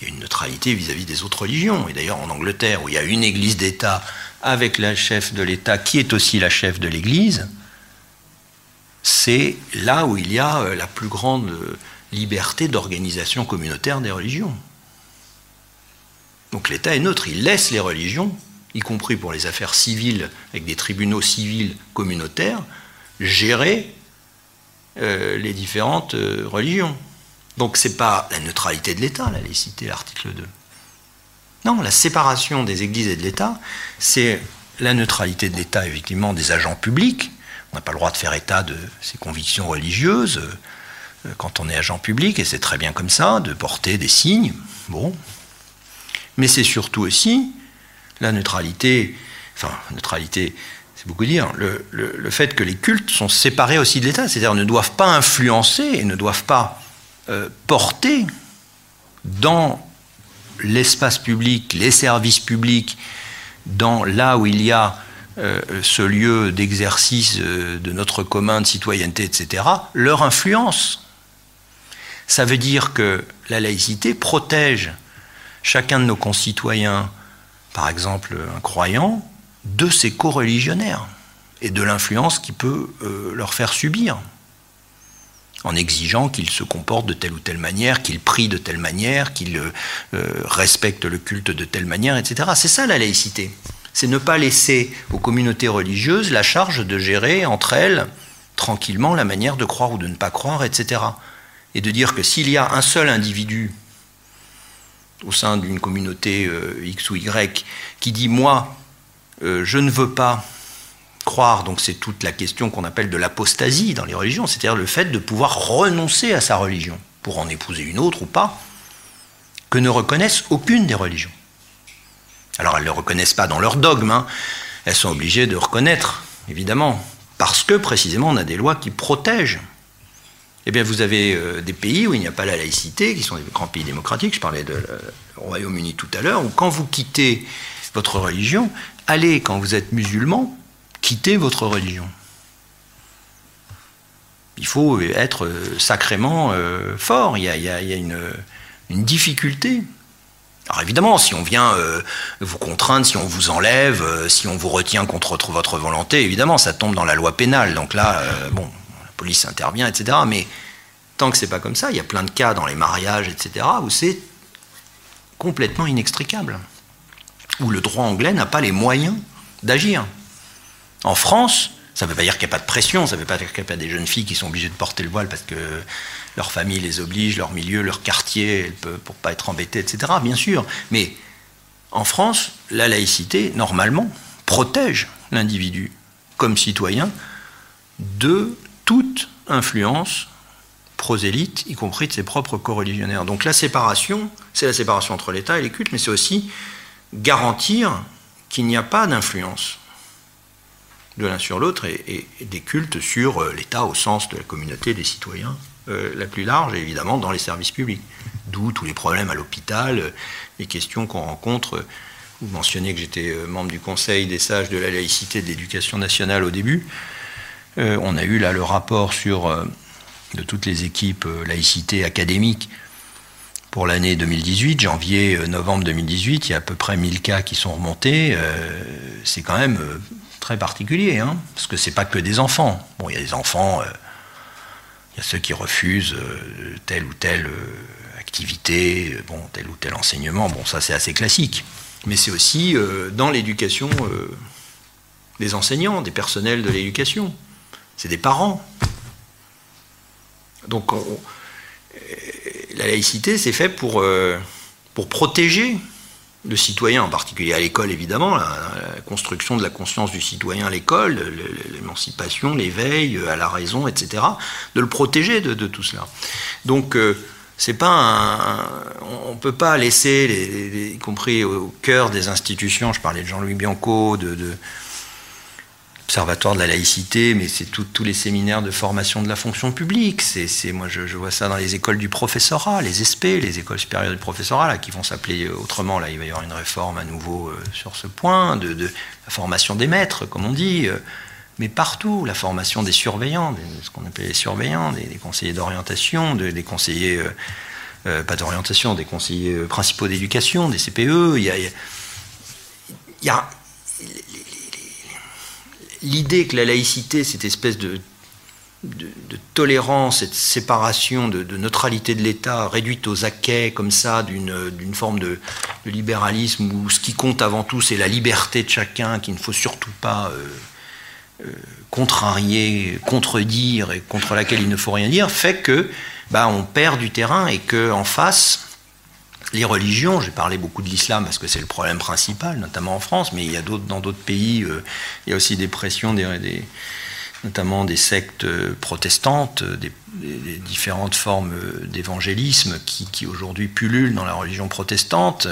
Il y a une neutralité vis-à-vis des autres religions. Et d'ailleurs, en Angleterre, où il y a une Église d'État avec la chef de l'État qui est aussi la chef de l'Église, c'est là où il y a euh, la plus grande liberté d'organisation communautaire des religions. Donc l'État est neutre, il laisse les religions y compris pour les affaires civiles, avec des tribunaux civils communautaires, gérer euh, les différentes euh, religions. Donc ce n'est pas la neutralité de l'État, là, les citer l'article 2. Non, la séparation des églises et de l'État, c'est la neutralité de l'État, effectivement, des agents publics. On n'a pas le droit de faire état de ses convictions religieuses euh, quand on est agent public, et c'est très bien comme ça, de porter des signes. Bon. Mais c'est surtout aussi la neutralité, enfin, neutralité, c'est beaucoup dire, le, fait que les cultes sont séparés aussi de l'État, c'est-à-dire ne doivent pas influencer et ne doivent pas euh, porter dans l'espace public, les services publics, dans là où il y a euh, ce lieu d'exercice euh, de notre commun de citoyenneté, etc., leur influence. Ça veut dire que la laïcité protège chacun de nos concitoyens, par exemple un croyant, de ses co-religionnaires et de l'influence qu'il peut euh, leur faire subir en exigeant qu'ils se comportent de telle ou telle manière, qu'ils prient de telle manière, qu'ils euh, euh, respectent le culte de telle manière, etc. C'est ça la laïcité. C'est ne pas laisser aux communautés religieuses la charge de gérer entre elles tranquillement la manière de croire ou de ne pas croire, etc. Et de dire que s'il y a un seul individu au sein d'une communauté euh, X ou Y qui dit moi, je ne veux pas croire, donc c'est toute la question qu'on appelle de l'apostasie dans les religions, c'est-à-dire le fait de pouvoir renoncer à sa religion pour en épouser une autre ou pas, que ne reconnaissent aucune des religions. Alors elles ne le reconnaissent pas dans leur dogme, hein. elles sont obligées de reconnaître, évidemment, parce que précisément on a des lois qui protègent. Eh bien vous avez euh, des pays où il n'y a pas la laïcité, qui sont des grands pays démocratiques, je parlais du Royaume-Uni tout à l'heure, où quand vous quittez votre religion, allez, quand vous êtes musulman, quitter votre religion. Il faut être euh, sacrément euh, fort, il y a, une, difficulté. Alors évidemment, si on vient euh, vous contraindre, si on vous enlève, si on vous retient contre votre volonté, évidemment, ça tombe dans la loi pénale. Donc là, bon, police intervient, etc. Mais tant que c'est pas comme ça, il y a plein de cas dans les mariages, etc., où c'est complètement inextricable, où le droit anglais n'a pas les moyens d'agir. En France, ça ne veut pas dire qu'il n'y a pas de pression, ça ne veut pas dire qu'il n'y a pas des jeunes filles qui sont obligées de porter le voile parce que leur famille les oblige, leur milieu, leur quartier, pour ne pas être embêtées, etc. Bien sûr. Mais en France, la laïcité, normalement, protège l'individu comme citoyen de toute influence prosélyte, y compris de ses propres coreligionnaires. Donc la séparation, c'est la séparation entre l'État et les cultes, mais c'est aussi garantir qu'il n'y a pas d'influence de l'un sur l'autre et, des cultes sur euh, l'État au sens de la communauté des citoyens euh, la plus large, et évidemment dans les services publics. D'où tous les problèmes à l'hôpital, euh, les questions qu'on rencontre. Vous mentionnez que j'étais membre du Conseil des sages de la laïcité de l'éducation nationale au début. On a eu là le rapport sur de toutes les équipes laïcité académique pour l'année 2018, janvier-novembre 2018, il y a à peu près 1000 cas qui sont remontés. c'est quand même très particulier, hein, parce que c'est pas que des enfants. Bon, il y a des enfants, euh, il y a ceux qui refusent euh, telle ou telle euh, activité, bon, tel ou tel enseignement. Bon, ça c'est assez classique. Mais c'est aussi dans l'éducation des enseignants, des personnels de l'éducation. C'est des parents. Donc, la laïcité, c'est fait pour, pour protéger le citoyen, en particulier à l'école évidemment, la, construction de la conscience du citoyen à l'école, l'émancipation, l'éveil à la raison, etc., de le protéger de, tout cela. Donc, euh, c'est pas on ne peut pas laisser, y compris au cœur des institutions, je parlais de Jean-Louis Bianco, de Observatoire de la laïcité, mais c'est tous les séminaires de formation de la fonction publique. Moi, je, vois ça dans les écoles du professorat, les SP, les écoles supérieures du professorat, là, qui vont s'appeler autrement. Là, il va y avoir une réforme à nouveau euh, sur ce point, de, la formation des maîtres, comme on dit, euh, mais partout, la formation des surveillants, ce qu'on appelle les surveillants, des, conseillers d'orientation, des conseillers, euh, pas d'orientation, des conseillers principaux d'éducation, des CPE. Il y a l'idée que la laïcité, cette espèce de, tolérance, cette séparation de, neutralité de l'État réduite aux acquets comme ça d'une forme de, libéralisme où ce qui compte avant tout c'est la liberté de chacun, qu'il ne faut surtout pas euh, euh, contrarier, contredire et contre laquelle il ne faut rien dire, fait que bah, on perd du terrain et qu'en face, les religions, j'ai parlé beaucoup de l'islam parce que c'est le problème principal, notamment en France, mais il y a dans d'autres pays, euh, il y a aussi des pressions, notamment des sectes protestantes, des, différentes formes d'évangélisme qui, aujourd'hui pullulent dans la religion protestante,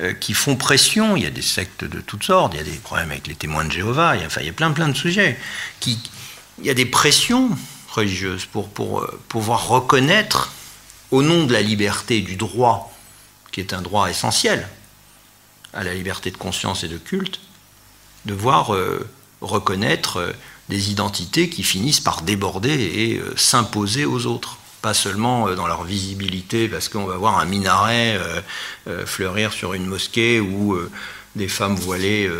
euh, qui font pression. Il y a des sectes de toutes sortes, il y a des problèmes avec les témoins de Jéhovah, il y a, enfin, il y a plein plein de sujets. Il y a des pressions religieuses pour, pour euh, pouvoir reconnaître, au nom de la liberté du droit, qui est un droit essentiel à la liberté de conscience et de culte, de voir euh, reconnaître des identités qui finissent par déborder et s'imposer aux autres pas seulement euh, dans leur visibilité, parce qu'on va voir un minaret euh, euh, fleurir sur une mosquée ou des femmes voilées,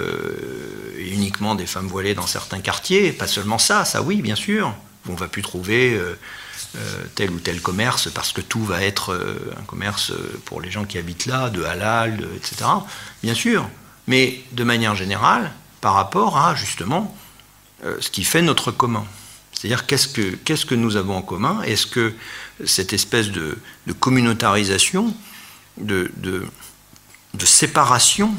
uniquement des femmes voilées dans certains quartiers. Pas seulement ça, ça oui, bien sûr. On ne va plus trouver tel ou tel commerce parce que tout va être un commerce pour les gens qui habitent là, de halal, etc. Bien sûr. Mais de manière générale, par rapport à justement ce qui fait notre commun. C'est-à-dire qu'est-ce que, qu'est-ce que nous avons en commun? Est-ce que cette espèce de, communautarisation, de, de, séparation,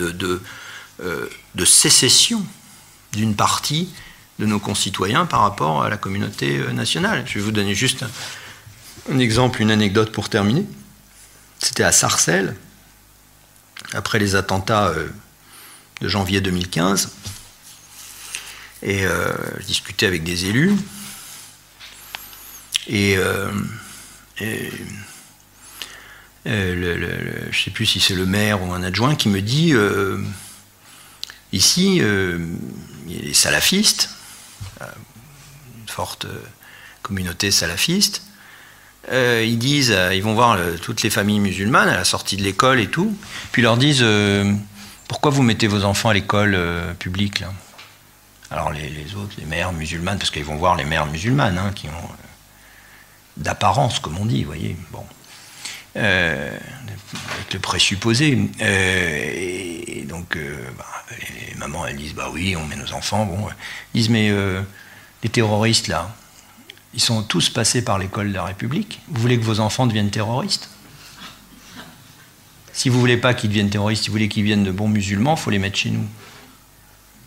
euh, de, sécession d'une partie de nos concitoyens par rapport à la communauté euh, nationale Je vais vous donner juste un, exemple, une anecdote pour terminer. C'était à Sarcelles, après les attentats euh, de janvier 2015. Et euh, je discutais avec des élus. Et, je ne sais plus si c'est le maire ou un adjoint qui me dit ici, il y a les salafistes, forte communauté salafiste. ils disent, ils vont voir toutes les familles musulmanes à la sortie de l'école et tout, puis ils leur disent pourquoi vous mettez vos enfants à l'école publique alors les, autres, les mères musulmanes, parce qu'ils vont voir les mères musulmanes, hein, qui ont euh, d'apparence, comme on dit, vous voyez, bon, euh, avec le présupposé. Euh, et, donc, bah, les mamans, elles disent, bah oui, on met nos enfants, bon, ils disent, mais les terroristes, là, ils sont tous passés par l'école de la République. Vous voulez que vos enfants deviennent terroristes? Si vous voulez pas qu'ils deviennent terroristes, si vous voulez qu'ils viennent de bons musulmans, il faut les mettre chez nous.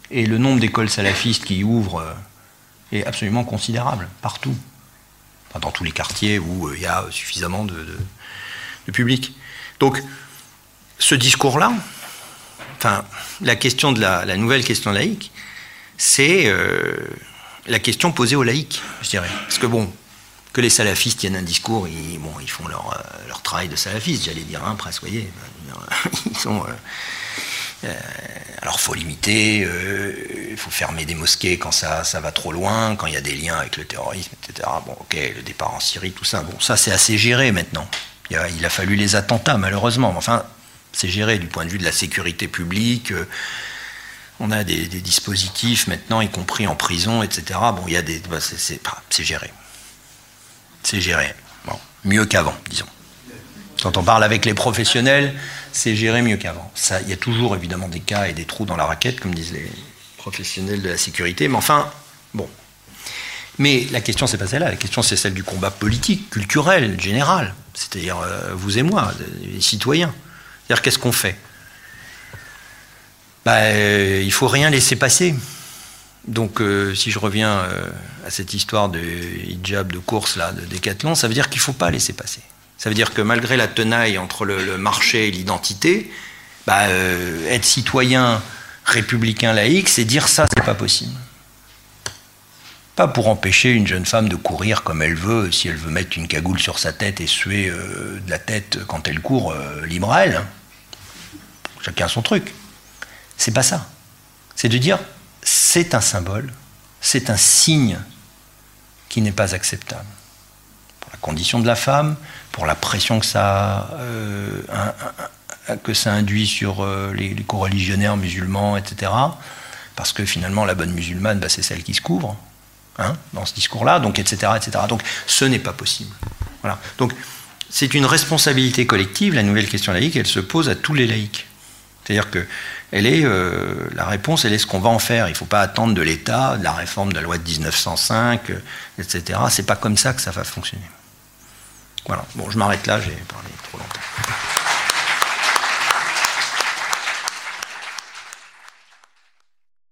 Et le nombre d'écoles salafistes qui ouvrent euh, est absolument considérable, partout. dans tous les quartiers où euh, il y a suffisamment de, public. Donc, ce discours-là, enfin, la question de la, nouvelle question laïque, c'est euh, la question posée aux laïcs, je dirais. Parce que bon, que les salafistes tiennent un discours, ils, bon, ils font leur, leur travail de salafiste, j'allais dire, hein, presque, vous voyez. *laughs* Sont. Euh, alors faut limiter, euh, il faut fermer des mosquées quand ça, ça va trop loin, quand il y a des liens avec le terrorisme, etc. Bon, ok, le départ en Syrie, tout ça. Bon, ça c'est assez géré maintenant. Il a, il a, fallu les attentats, malheureusement. Enfin, c'est géré du point de vue de la sécurité publique. On a des, dispositifs maintenant, y compris en prison, etc. Bon, il y a des, bah, c'est géré. C'est géré. Bon, mieux qu'avant, disons. Quand on parle avec les professionnels, c'est géré mieux qu'avant. Il y a toujours évidemment des cas et des trous dans la raquette, comme disent les professionnels de la sécurité, mais enfin, bon. Mais la question, c'est pas celle-là, la question, c'est celle du combat politique, culturel, général, c'est-à-dire euh, vous et moi, les citoyens. C'est-à-dire, qu'est-ce qu'on fait? Bah, euh, Il faut rien laisser passer. Donc, euh, si je reviens à cette histoire de hijab de course, là, de décathlon, ça veut dire qu'il ne faut pas laisser passer. Ça veut dire que malgré la tenaille entre le, marché et l'identité, bah, euh, être citoyen républicain laïque, c'est dire ça, c'est pas possible. Pas pour empêcher une jeune femme de courir comme elle veut, si elle veut mettre une cagoule sur sa tête et suer euh, de la tête quand elle court, euh, libre à elle. Hein. Chacun son truc. C'est pas ça. C'est de dire c'est un symbole, c'est un signe qui n'est pas acceptable. Pour la condition de la femme, pour la pression que ça, euh, que ça induit sur euh, les, les co-religionnaires musulmans, etc. Parce que finalement, la bonne musulmane, bah, c'est celle qui se couvre, hein, dans ce discours-là, donc etc., etc. Donc ce n'est pas possible. Voilà. Donc c'est une responsabilité collective, la nouvelle question laïque, elle se pose à tous les laïcs. C'est-à-dire que elle est, euh, la réponse, elle est ce qu'on va en faire. Il ne faut pas attendre de l'État, de la réforme de la loi de 1905, etc. C'est pas comme ça que ça va fonctionner. Voilà, bon, je m'arrête là, j'ai parlé trop longtemps.